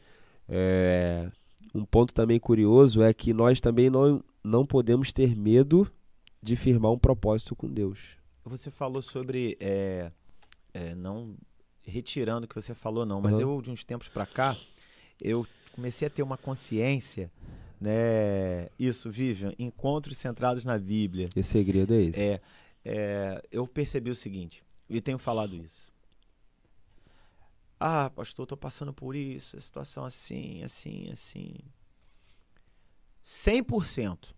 É, um ponto também curioso é que nós também não, não podemos ter medo de firmar um propósito com Deus. Você falou sobre. é, é, não retirando o que você falou, não, mas Uhum. eu, de uns tempos para cá, eu comecei a ter uma consciência, né? Isso, Vivian, encontros centrados na Bíblia. E o segredo é esse. É, é, eu percebi o seguinte, e tenho falado isso. Ah, pastor, tô passando por isso, a situação assim, assim, assim. 100%,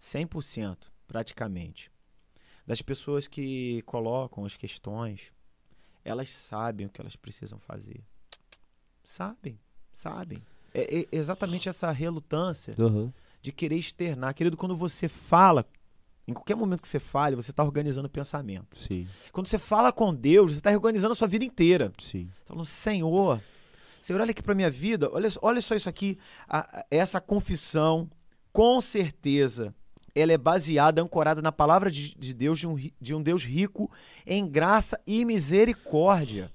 100% praticamente, das pessoas que colocam as questões, elas sabem o que elas precisam fazer. Sabem, sabem. É, é exatamente essa relutância Aham. de querer externar. Querido, quando você fala, em qualquer momento que você fale, você está organizando o pensamento. Sim, Quando você fala com Deus, você está organizando a sua vida inteira. sim. Você tá falando, Senhor, Senhor, olha aqui para minha vida, olha, olha só isso aqui, a- a- essa confissão, com certeza, ela é baseada, ancorada na palavra de, de Deus, de um, de um Deus rico em graça e misericórdia.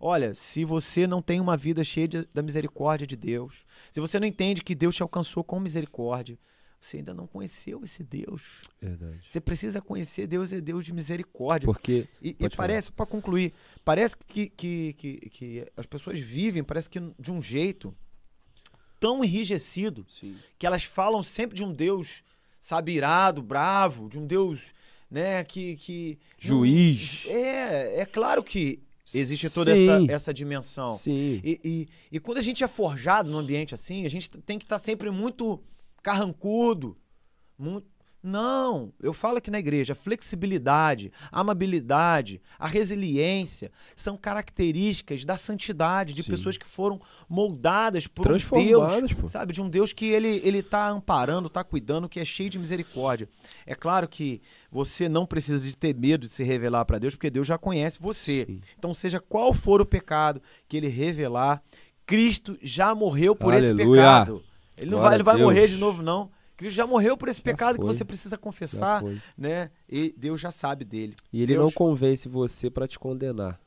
Olha, se você não tem uma vida cheia de- da misericórdia de Deus, se você não entende que Deus te alcançou com misericórdia, você ainda não conheceu esse Deus. Verdade. Você precisa conhecer Deus é Deus de misericórdia. Porque. E, e parece, para concluir, parece que, que, que, que as pessoas vivem, parece que de um jeito tão enrijecido Sim. que elas falam sempre de um Deus, sabe, irado, bravo, de um Deus, né, que... que Juiz. É, é claro que existe toda essa, essa dimensão. Sim. E, e, e quando a gente é forjado num ambiente assim, a gente tem que estar sempre muito carrancudo. Muito... Não, eu falo aqui na igreja, a flexibilidade, a amabilidade, a resiliência são características da santidade, de Sim. pessoas que foram moldadas por um Deus, pô. sabe, de um Deus que ele ele tá amparando, tá cuidando, que é cheio de misericórdia. É claro que você não precisa de ter medo de se revelar para Deus, porque Deus já conhece você. Sim. Então, seja qual for o pecado que ele revelar, Cristo já morreu por esse Aleluia. pecado. Ele não Glória vai, ele vai morrer de novo, não. Cristo já morreu por esse Já pecado que foi. você precisa confessar, né? E Deus já sabe dele. E ele Deus- não convence você pra te condenar.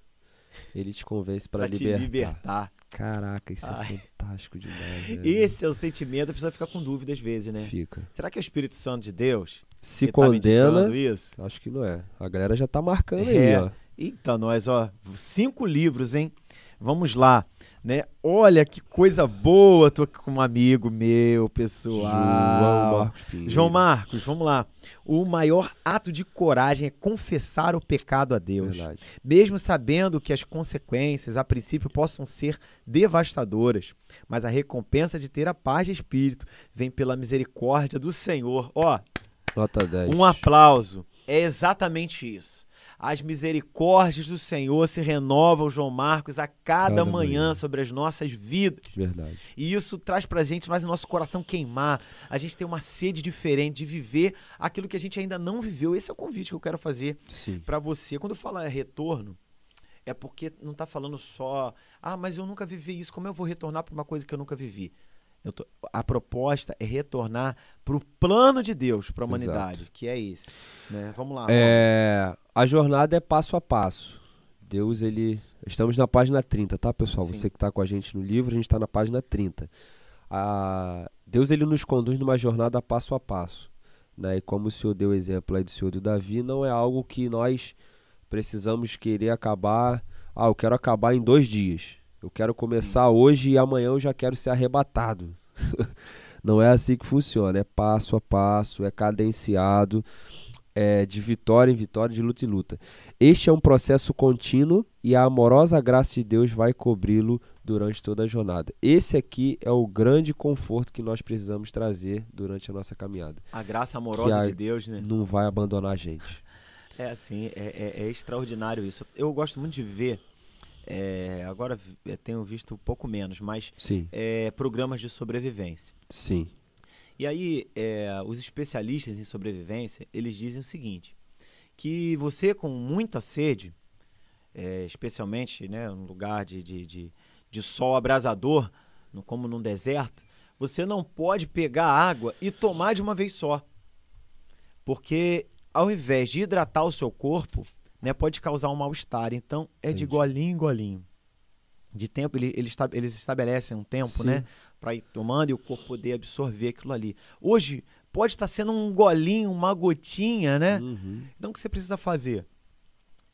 Ele te convence te libertar. libertar. Caraca, isso Ai. é fantástico demais. velho. Esse é o sentimento, a pessoa fica com dúvida às vezes, né? Fica. Será que é o Espírito Santo de Deus Se que tá condena, indicando isso? acho que não é. A galera já tá marcando aí, É. ó. Eita, nós, ó, cinco livros, hein? Vamos lá, né? Olha que coisa boa, tô aqui com um amigo meu, pessoal. João Marcos Pinheiro. João Marcos, vamos lá. O maior ato de coragem é confessar o pecado a Deus, Verdade. mesmo sabendo que as consequências, a princípio, possam ser devastadoras, mas a recompensa de ter a paz de espírito vem pela misericórdia do Senhor. Ó, Nota 10. um aplauso. É exatamente isso. As misericórdias do Senhor se renovam, João Marcos, a cada, Cada manhã, manhã. sobre as nossas vidas. Verdade. E isso traz pra gente, faz o nosso coração queimar. A gente tem uma sede diferente de viver aquilo que a gente ainda não viveu. Esse é o convite que eu quero fazer pra você. Quando eu falo é retorno, é porque não tá falando só, ah, mas eu nunca vivi isso, como eu vou retornar pra uma coisa que eu nunca vivi? Eu tô- a proposta é retornar pro plano de Deus pra humanidade, que é esse. Né? Vamos lá. É, a jornada é passo a passo. Deus, ele. Estamos na página 30, tá, pessoal? Sim. Você que está com a gente no livro, a gente está na página 30. A- Deus, ele nos conduz numa jornada passo a passo. Né? E como o senhor deu o exemplo aí do senhor do Davi, não é algo que nós precisamos querer acabar. Ah, eu quero acabar em dois dias. Eu quero começar hoje e amanhã eu já quero ser arrebatado. Não é assim que funciona. É passo a passo, é cadenciado é, de vitória em vitória, de luta em luta. Este é um processo contínuo e a amorosa graça de Deus vai cobri-lo durante toda a jornada. Esse aqui é o grande conforto que nós precisamos trazer durante a nossa caminhada. A graça amorosa a- de Deus, né? Não vai abandonar a gente. É assim, é, é- é extraordinário isso. Eu gosto muito de ver, é, agora vi- tenho visto um pouco menos, mas Sim, é, programas de sobrevivência. sim. E aí, é, os especialistas em sobrevivência, eles dizem o seguinte, que você com muita sede, é, especialmente né, num lugar de, de, de, de sol abrasador, no- como num deserto, você não pode pegar água e tomar de uma vez só. Porque ao invés de hidratar o seu corpo, né, pode causar um mal-estar. Então, é de Entendi. golinho em golinho. De tempo, ele, ele esta- eles estabelecem um tempo, Sim. né? Para ir tomando e o corpo poder absorver aquilo ali. Hoje, pode estar sendo um golinho, uma gotinha, né? Uhum. Então, o que você precisa fazer?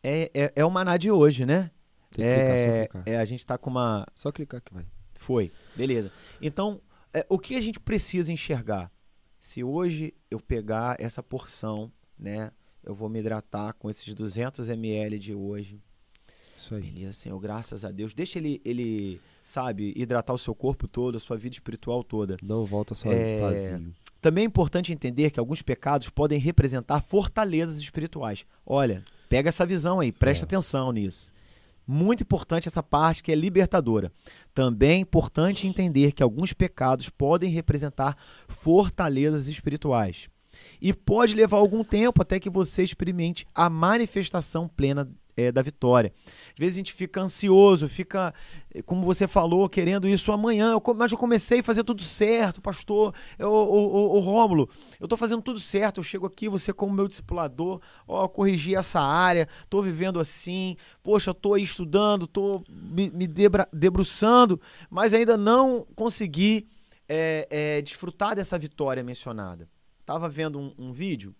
É, é, é o maná de hoje, né? Tem que clicar, só É, clicar. é, a gente tá com uma. Só clicar que vai. Foi, beleza. Então, é, o que a gente precisa enxergar? Se hoje eu pegar essa porção, né? Eu vou me hidratar com esses 200 ml de hoje. Isso aí. Beleza, Senhor, graças a Deus. Deixa ele, ele, sabe, hidratar o seu corpo todo, a sua vida espiritual toda. Não volta só É, vazio. Também é importante entender que alguns pecados podem representar fortalezas espirituais. Olha, pega essa visão aí, presta É. atenção nisso. Muito importante essa parte que é libertadora. Também é importante entender que alguns pecados podem representar fortalezas espirituais. E pode levar algum tempo até que você experimente a manifestação plena eh, da vitória. Às vezes a gente fica ansioso, fica, eh, como você falou, querendo isso amanhã. Eu, mas eu comecei a fazer tudo certo, pastor. O, Rômulo, eu tô fazendo tudo certo. Eu chego aqui, você como meu discipulador, ó, corrigi essa área, tô vivendo assim. Poxa, aí estudando, tô me, me debra- debruçando, mas ainda não consegui eh, eh, desfrutar dessa vitória mencionada. Tava vendo um, um vídeo,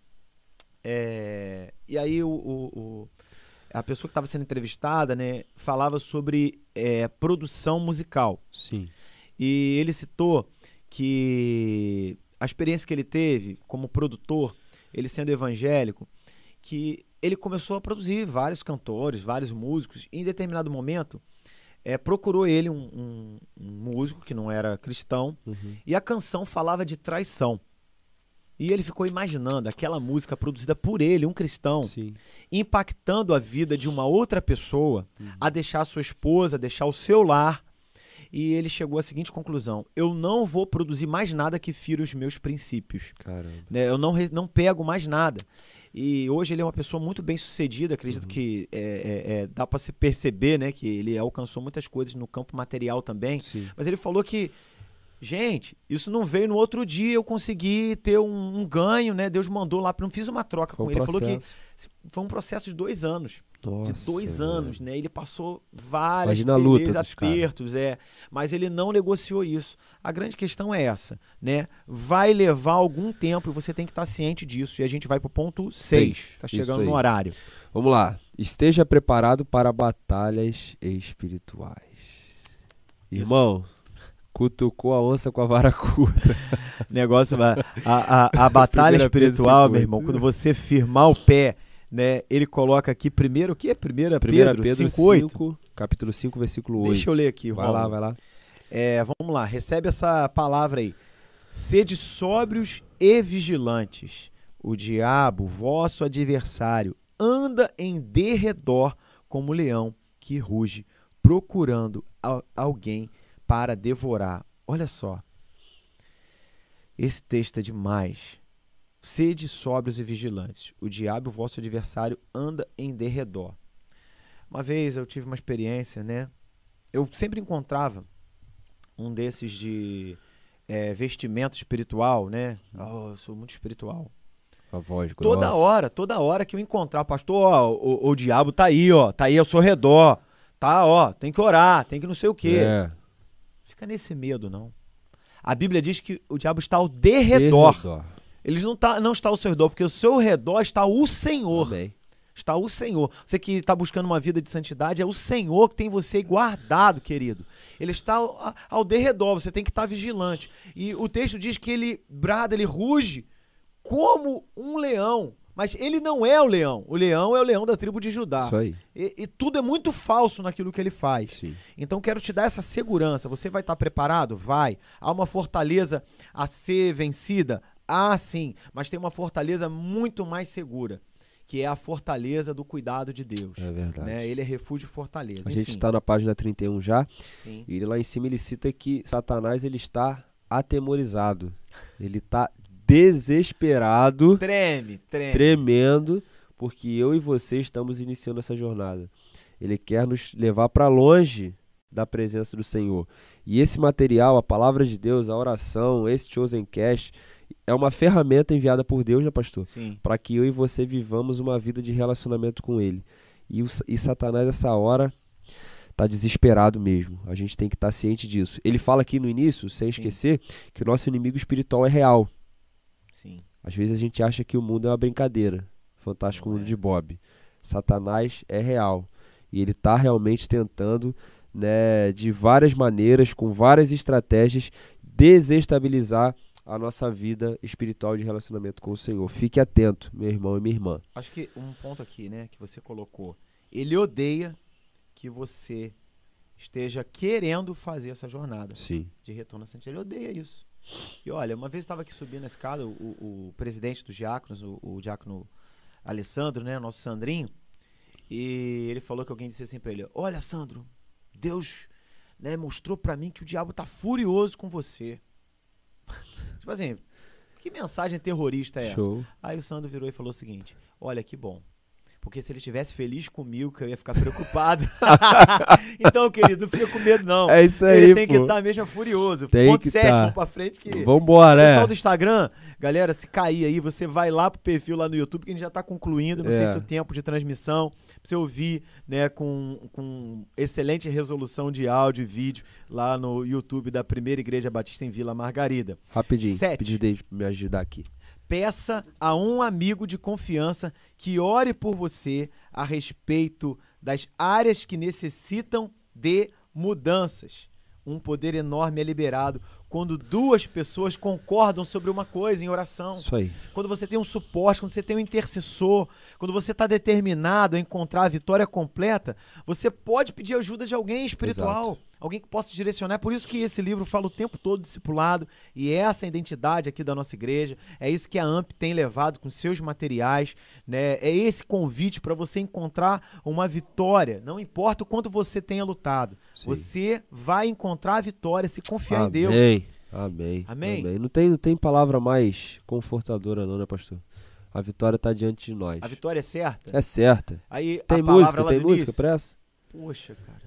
é, e aí o, o- o- a pessoa que estava sendo entrevistada, né, falava sobre é, produção musical. Sim. E ele citou que a experiência que ele teve como produtor, ele sendo evangélico, que ele começou a produzir vários cantores, vários músicos, e em determinado momento é, procurou ele um, um- um músico que não era cristão, Uhum. e a canção falava de traição. E ele ficou imaginando aquela música produzida por ele, um cristão, Sim. impactando a vida de uma outra pessoa a deixar a sua esposa, a deixar o seu lar. E ele chegou à seguinte conclusão: eu não vou produzir mais nada que fira os meus princípios. Né? Eu não, não pego mais nada. E hoje ele é uma pessoa muito bem sucedida, acredito que é, é, é, dá para se perceber né, que ele alcançou muitas coisas no campo material também. Sim. Mas ele falou que, gente, isso não veio no outro dia, eu consegui ter um, um ganho, né? Deus mandou lá, não fiz uma troca Foi com um ele. Ele falou que processo. foi um processo de dois anos. Nossa, de dois velho. anos, né? Ele passou várias Imagina a luta peleas, dos caras. apertos, é. Mas ele não negociou isso. A grande questão é essa, né? Vai levar algum tempo e você tem que estar ciente disso. E a gente vai pro ponto 6. Seis, Tá chegando no horário. Vamos lá. Esteja preparado para batalhas espirituais. Irmão, cutucou a onça com a vara curta. Negócio, a, a, a, batalha espiritual, 5:8. meu irmão, quando você firmar o pé, né? Ele coloca aqui primeiro o quê? Primeira, Primeira Pedro, Pedro 5:8. 5, capítulo 5, versículo 8. Deixa eu ler aqui, Vai Rômulo. lá, vai lá. É, vamos lá, recebe essa palavra aí. Sede sóbrios e vigilantes. O diabo, vosso adversário, anda em derredor como leão que ruge, procurando al- alguém para devorar. Olha só. Esse texto é demais. Sede sóbrios e vigilantes. O diabo, vosso adversário, anda em derredor. Uma vez eu tive uma experiência, né? Eu sempre encontrava um desses de é, vestimento espiritual, né? Oh, eu sou muito espiritual. A voz grossa. Toda hora, toda hora que eu encontrar, pastor, ó, o, o diabo tá aí, ó, tá aí ao seu redor, tá, ó, tem que orar, tem que não sei o quê. É. Fica nesse medo, não. A Bíblia diz que o diabo está ao derredor. Derredor. Ele não, tá, não está ao seu redor, porque ao seu redor está o Senhor. Amém. está o Senhor. Você que está buscando uma vida de santidade, é o Senhor que tem você guardado, querido. Ele está ao, ao derredor, você tem que estar vigilante. E o texto diz que ele brada, ele ruge como um leão. Mas ele não é o leão. O leão é o leão da tribo de Judá. Isso aí. E, e tudo é muito falso naquilo que ele faz. Sim. Então quero te dar essa segurança. Você vai estar preparado? Vai. Há uma fortaleza a ser vencida? Ah, sim. Mas tem uma fortaleza muito mais segura, que é a fortaleza do cuidado de Deus. É verdade. Né? Ele é refúgio e fortaleza. A gente Enfim, está na página 31 já. sim. E lá em cima ele cita que Satanás ele está atemorizado. Ele está desesperado, Treme, treme. tremendo, porque eu e você estamos iniciando essa jornada. Ele quer nos levar para longe da presença do Senhor. E esse material, a palavra de Deus, a oração, esse Chosen Cash, é uma ferramenta enviada por Deus, né, pastor? Sim. Para que eu e você vivamos uma vida de relacionamento com Ele. E, o, e Satanás, essa hora, tá desesperado mesmo. A gente tem que estar ciente disso. Ele fala aqui no início, sem Sim. esquecer, que o nosso inimigo espiritual é real. Às vezes a gente acha que o mundo é uma brincadeira. Fantástico Não mundo é. de Bob. Satanás é real. E ele está realmente tentando, né, de várias maneiras, com várias estratégias, desestabilizar a nossa vida espiritual de relacionamento com o Senhor. Fique atento, meu irmão e minha irmã. Acho que um ponto aqui, né, que você colocou. Ele odeia que você esteja querendo fazer essa jornada. Sim. de retorno à santidade. Ele odeia isso. E olha, uma vez eu estava aqui subindo a escada, o, o presidente dos diáconos, o, o diácono Alessandro, né, nosso Sandrinho, e ele falou que alguém disse assim pra ele: Olha, Sandro, Deus né, mostrou pra mim que o diabo tá furioso com você. tipo assim, que mensagem terrorista é essa? Show. Aí o Sandro virou e falou o seguinte: Olha, que bom. Porque se ele estivesse feliz comigo, que eu ia ficar preocupado. então, querido, não fica com medo, não. É isso aí, ele tem que pô. estar mesmo furioso. Tem Ponto que 7, tá. vamos pra frente que. Vambora, Pessoal é. do Instagram, galera, se cair aí, você vai lá pro perfil lá no YouTube, que a gente já tá concluindo, não sei É. se o tempo de transmissão, pra você ouvir, né, com, com excelente resolução de áudio e vídeo lá no YouTube da Primeira Igreja Batista em Vila Margarida. Rapidinho, Sete. pedir dele pra me ajudar aqui. Peça a um amigo de confiança que ore por você a respeito das áreas que necessitam de mudanças. Um poder enorme é liberado quando duas pessoas concordam sobre uma coisa em oração. Isso aí. Quando você tem um suporte, quando você tem um intercessor, quando você está determinado a encontrar a vitória completa, você pode pedir ajuda de alguém espiritual, Exato. Alguém que possa te direcionar. É por isso que esse livro fala o tempo todo discipulado e essa é identidade aqui da nossa igreja. É isso que a AMP tem levado com seus materiais, né? É esse convite para você encontrar uma vitória. Não importa o quanto você tenha lutado, Sim. você vai encontrar a vitória se confiar em Deus. Amém. Amém. Amém. Não tem, não tem palavra mais confortadora, não, né, pastor? A vitória está diante de nós. A vitória é certa. É certa. Aí Tem música, tem música pra essa? Poxa, cara.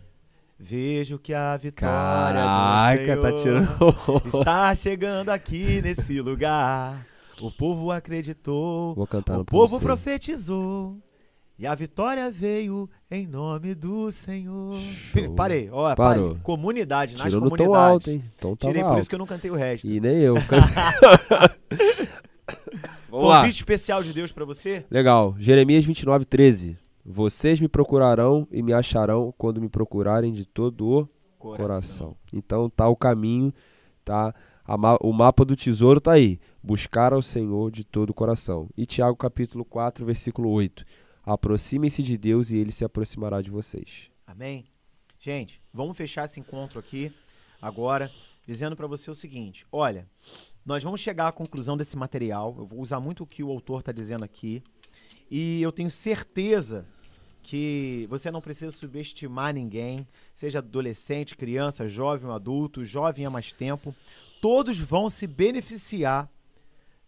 Vejo que a vitória Caraca, do tá tirando. está chegando aqui nesse lugar. O povo acreditou, Vou cantar o povo você. profetizou. E a vitória veio em nome do Senhor. Show. Parei, ó, Parou. parei. Comunidade, nas Tirou no tom comunidades. alto, hein? Tom tava Tirei por alto. isso que eu não cantei o resto. E nem eu. Vamos lá. Convite especial de Deus pra você? Legal. Jeremias 29, 13. Vocês me procurarão e me acharão quando me procurarem de todo o coração. Então tá o caminho, tá? A ma- o mapa do tesouro tá aí. Buscar ao Senhor de todo o coração. E Tiago capítulo 4, versículo 8. Aproximem-se de Deus e ele se aproximará de vocês. Amém? Gente, vamos fechar esse encontro aqui agora, dizendo para você o seguinte: olha, nós vamos chegar à conclusão desse material. Eu vou usar muito o que o autor está dizendo aqui. E eu tenho certeza que você não precisa subestimar ninguém, seja adolescente, criança, jovem ou adulto, jovem há mais tempo. Todos vão se beneficiar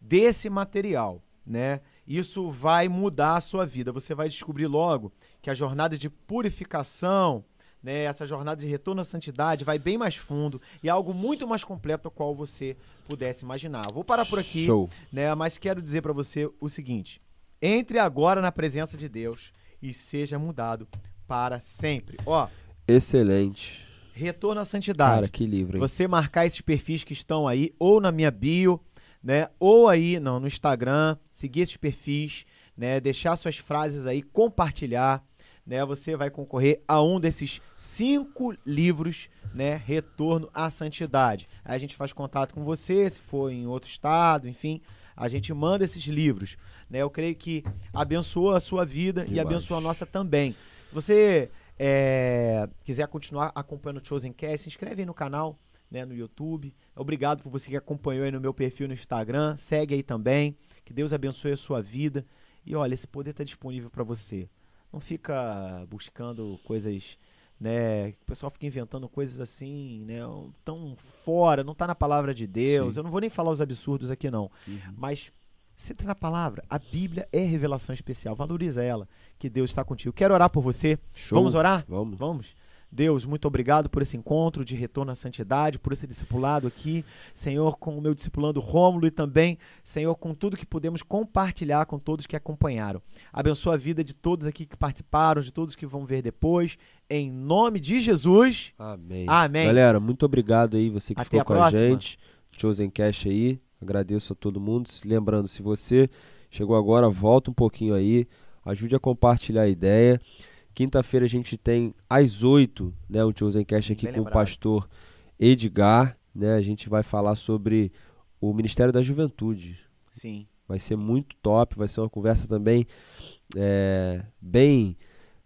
desse material, né? Isso vai mudar a sua vida. Você vai descobrir logo que a jornada de purificação, né, essa jornada de retorno à santidade vai bem mais fundo e é algo muito mais completo ao qual você pudesse imaginar. Vou parar por aqui, Show. né, mas quero dizer para você o seguinte: entre agora na presença de Deus e seja mudado para sempre. Ó, Excelente. retorno à santidade. Cara, que livro, hein? Você marcar esses perfis que estão aí, ou na minha bio, né? Ou aí no, no Instagram, seguir esses perfis, né? Deixar suas frases aí, compartilhar, né? Você vai concorrer a um desses cinco livros, né? Retorno à Santidade. Aí a gente faz contato com você, se for em outro estado, enfim, a gente manda esses livros, né? Eu creio que abençoa a sua vida Demais. e abençoa a nossa também. Se você é, quiser continuar acompanhando o Chosen Cast, se inscreve aí no canal, né, no YouTube. Obrigado por você que acompanhou aí no meu perfil no Instagram. Segue aí também. Que Deus abençoe a sua vida. E olha, esse poder está disponível para você. Não fica buscando coisas, né? O pessoal fica inventando coisas assim, né? Tão fora, não tá na palavra de Deus. Sim. Eu não vou nem falar os absurdos aqui, não. Uhum. Mas você tá na palavra. A Bíblia é revelação especial. Valoriza ela. Que Deus está contigo. Quero orar por você. Show. Vamos orar? Vamos. Vamos? Deus, muito obrigado por esse encontro de retorno à santidade, por esse discipulado aqui, Senhor, com o meu discipulando Rômulo e também, Senhor, com tudo que pudemos compartilhar com todos que acompanharam. Abençoa a vida de todos aqui que participaram, de todos que vão ver depois. Em nome de Jesus. Amém. Amém. Galera, muito obrigado aí, você que Até ficou a com próxima. a gente. Chosen Cash aí. Agradeço a todo mundo. Lembrando, se você chegou agora, volta um pouquinho aí. Ajude a compartilhar a ideia. Quinta-feira a gente tem às 8, né, o Chosen Cash Sim, aqui com o lembrado. pastor Edgar, né? A gente vai falar sobre o Ministério da Juventude. Sim. Vai ser muito top, vai ser uma conversa também é, bem,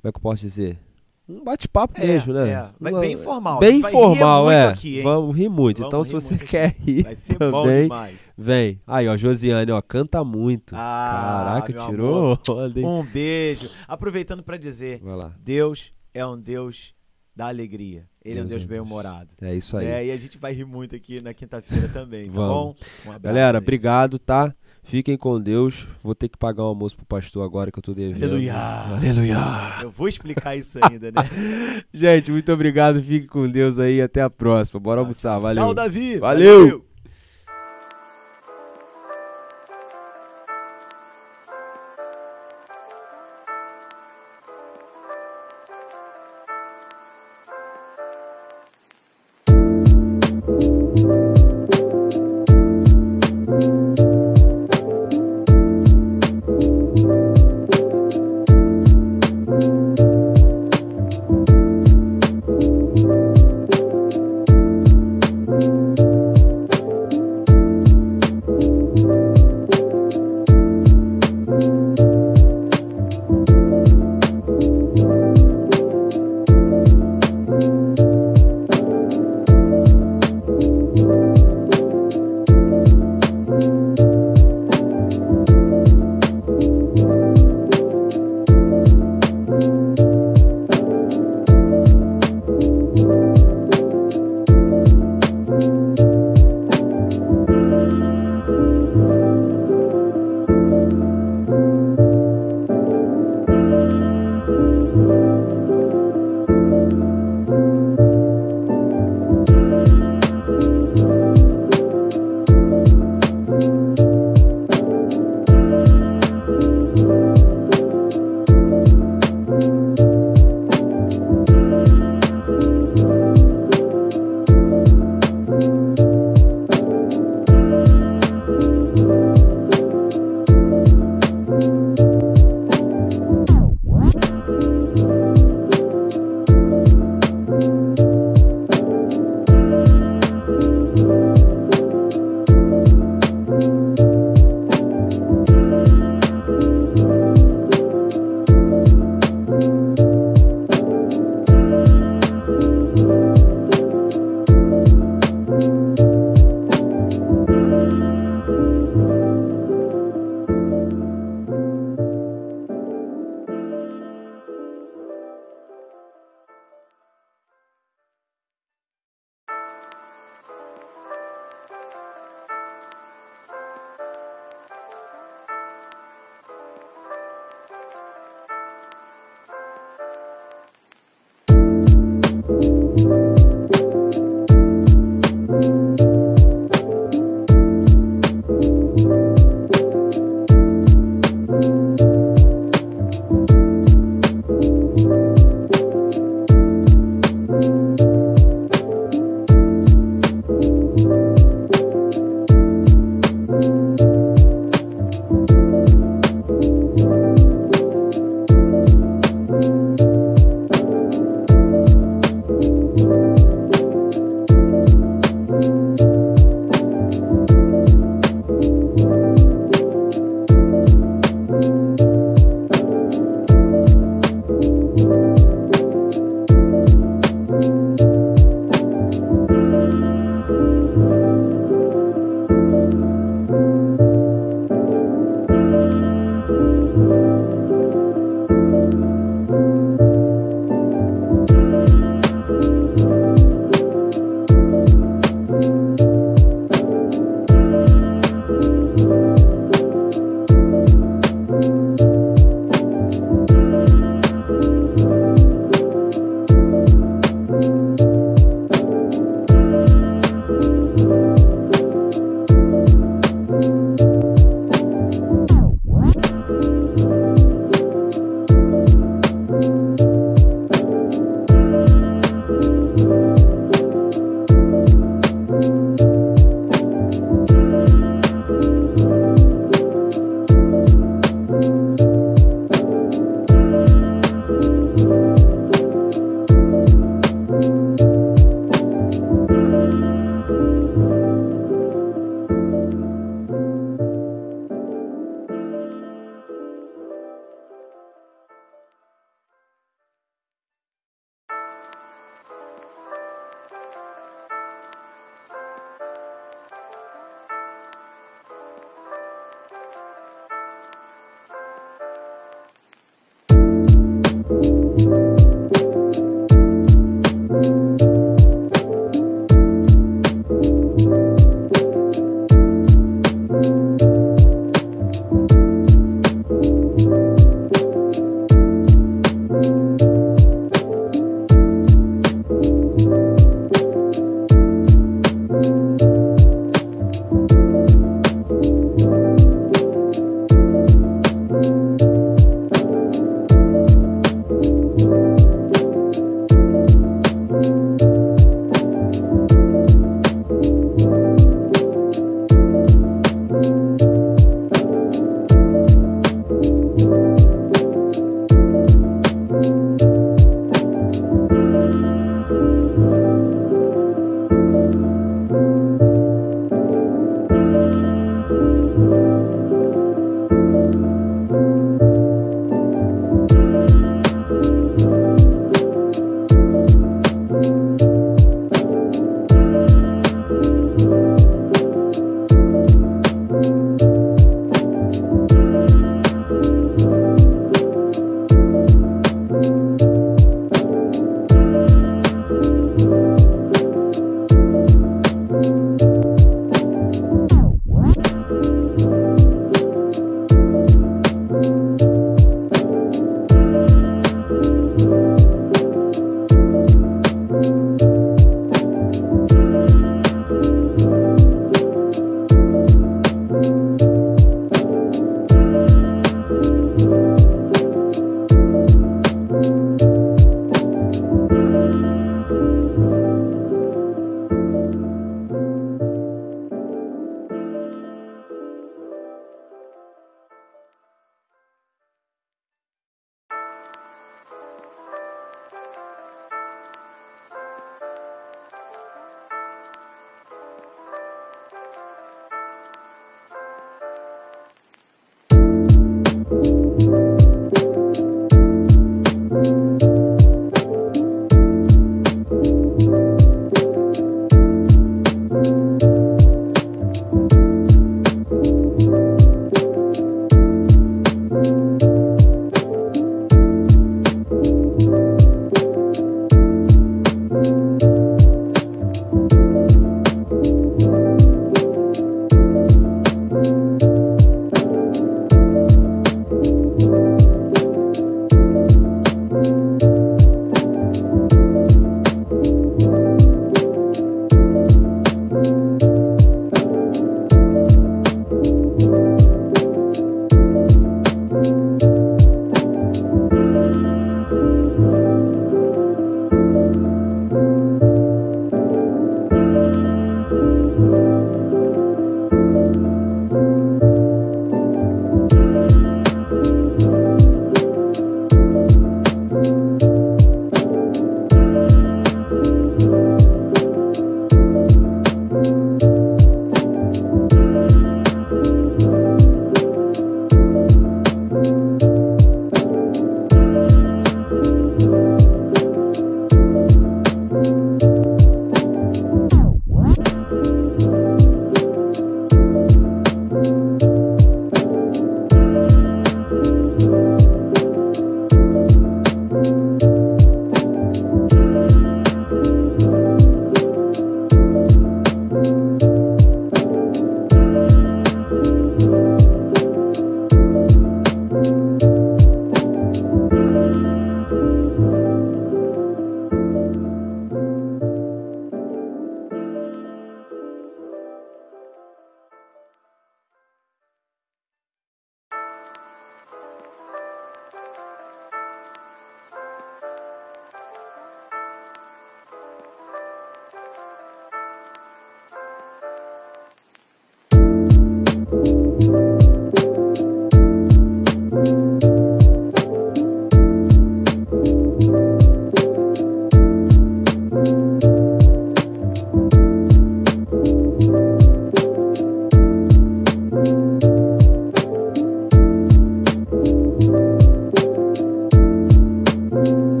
como é que eu posso dizer? Um bate-papo É, mesmo, né? é. Uma- bem informal. Bem informal, é. aqui? Vamos rir muito. Vamos então, rir se você muito quer rir Vai ser bom também, demais. vem. Aí, ó, Josiane, ó, canta muito. Ah, Caraca, tirou? Um beijo. Aproveitando para dizer. Deus é um Deus da alegria. Ele é um Deus Deus é um bem-humorado. É isso aí. É, e a gente vai rir muito aqui na quinta-feira também, tá Vamos. bom? Um abraço Galera, aí. obrigado, tá? Fiquem com Deus. Vou ter que pagar um almoço pro pastor agora que eu tô devendo. Aleluia. Aleluia. Eu vou explicar isso ainda, né? Gente, muito obrigado. Fique com Deus aí. Até a próxima. Bora almoçar. Valeu. Tchau, Davi. Valeu.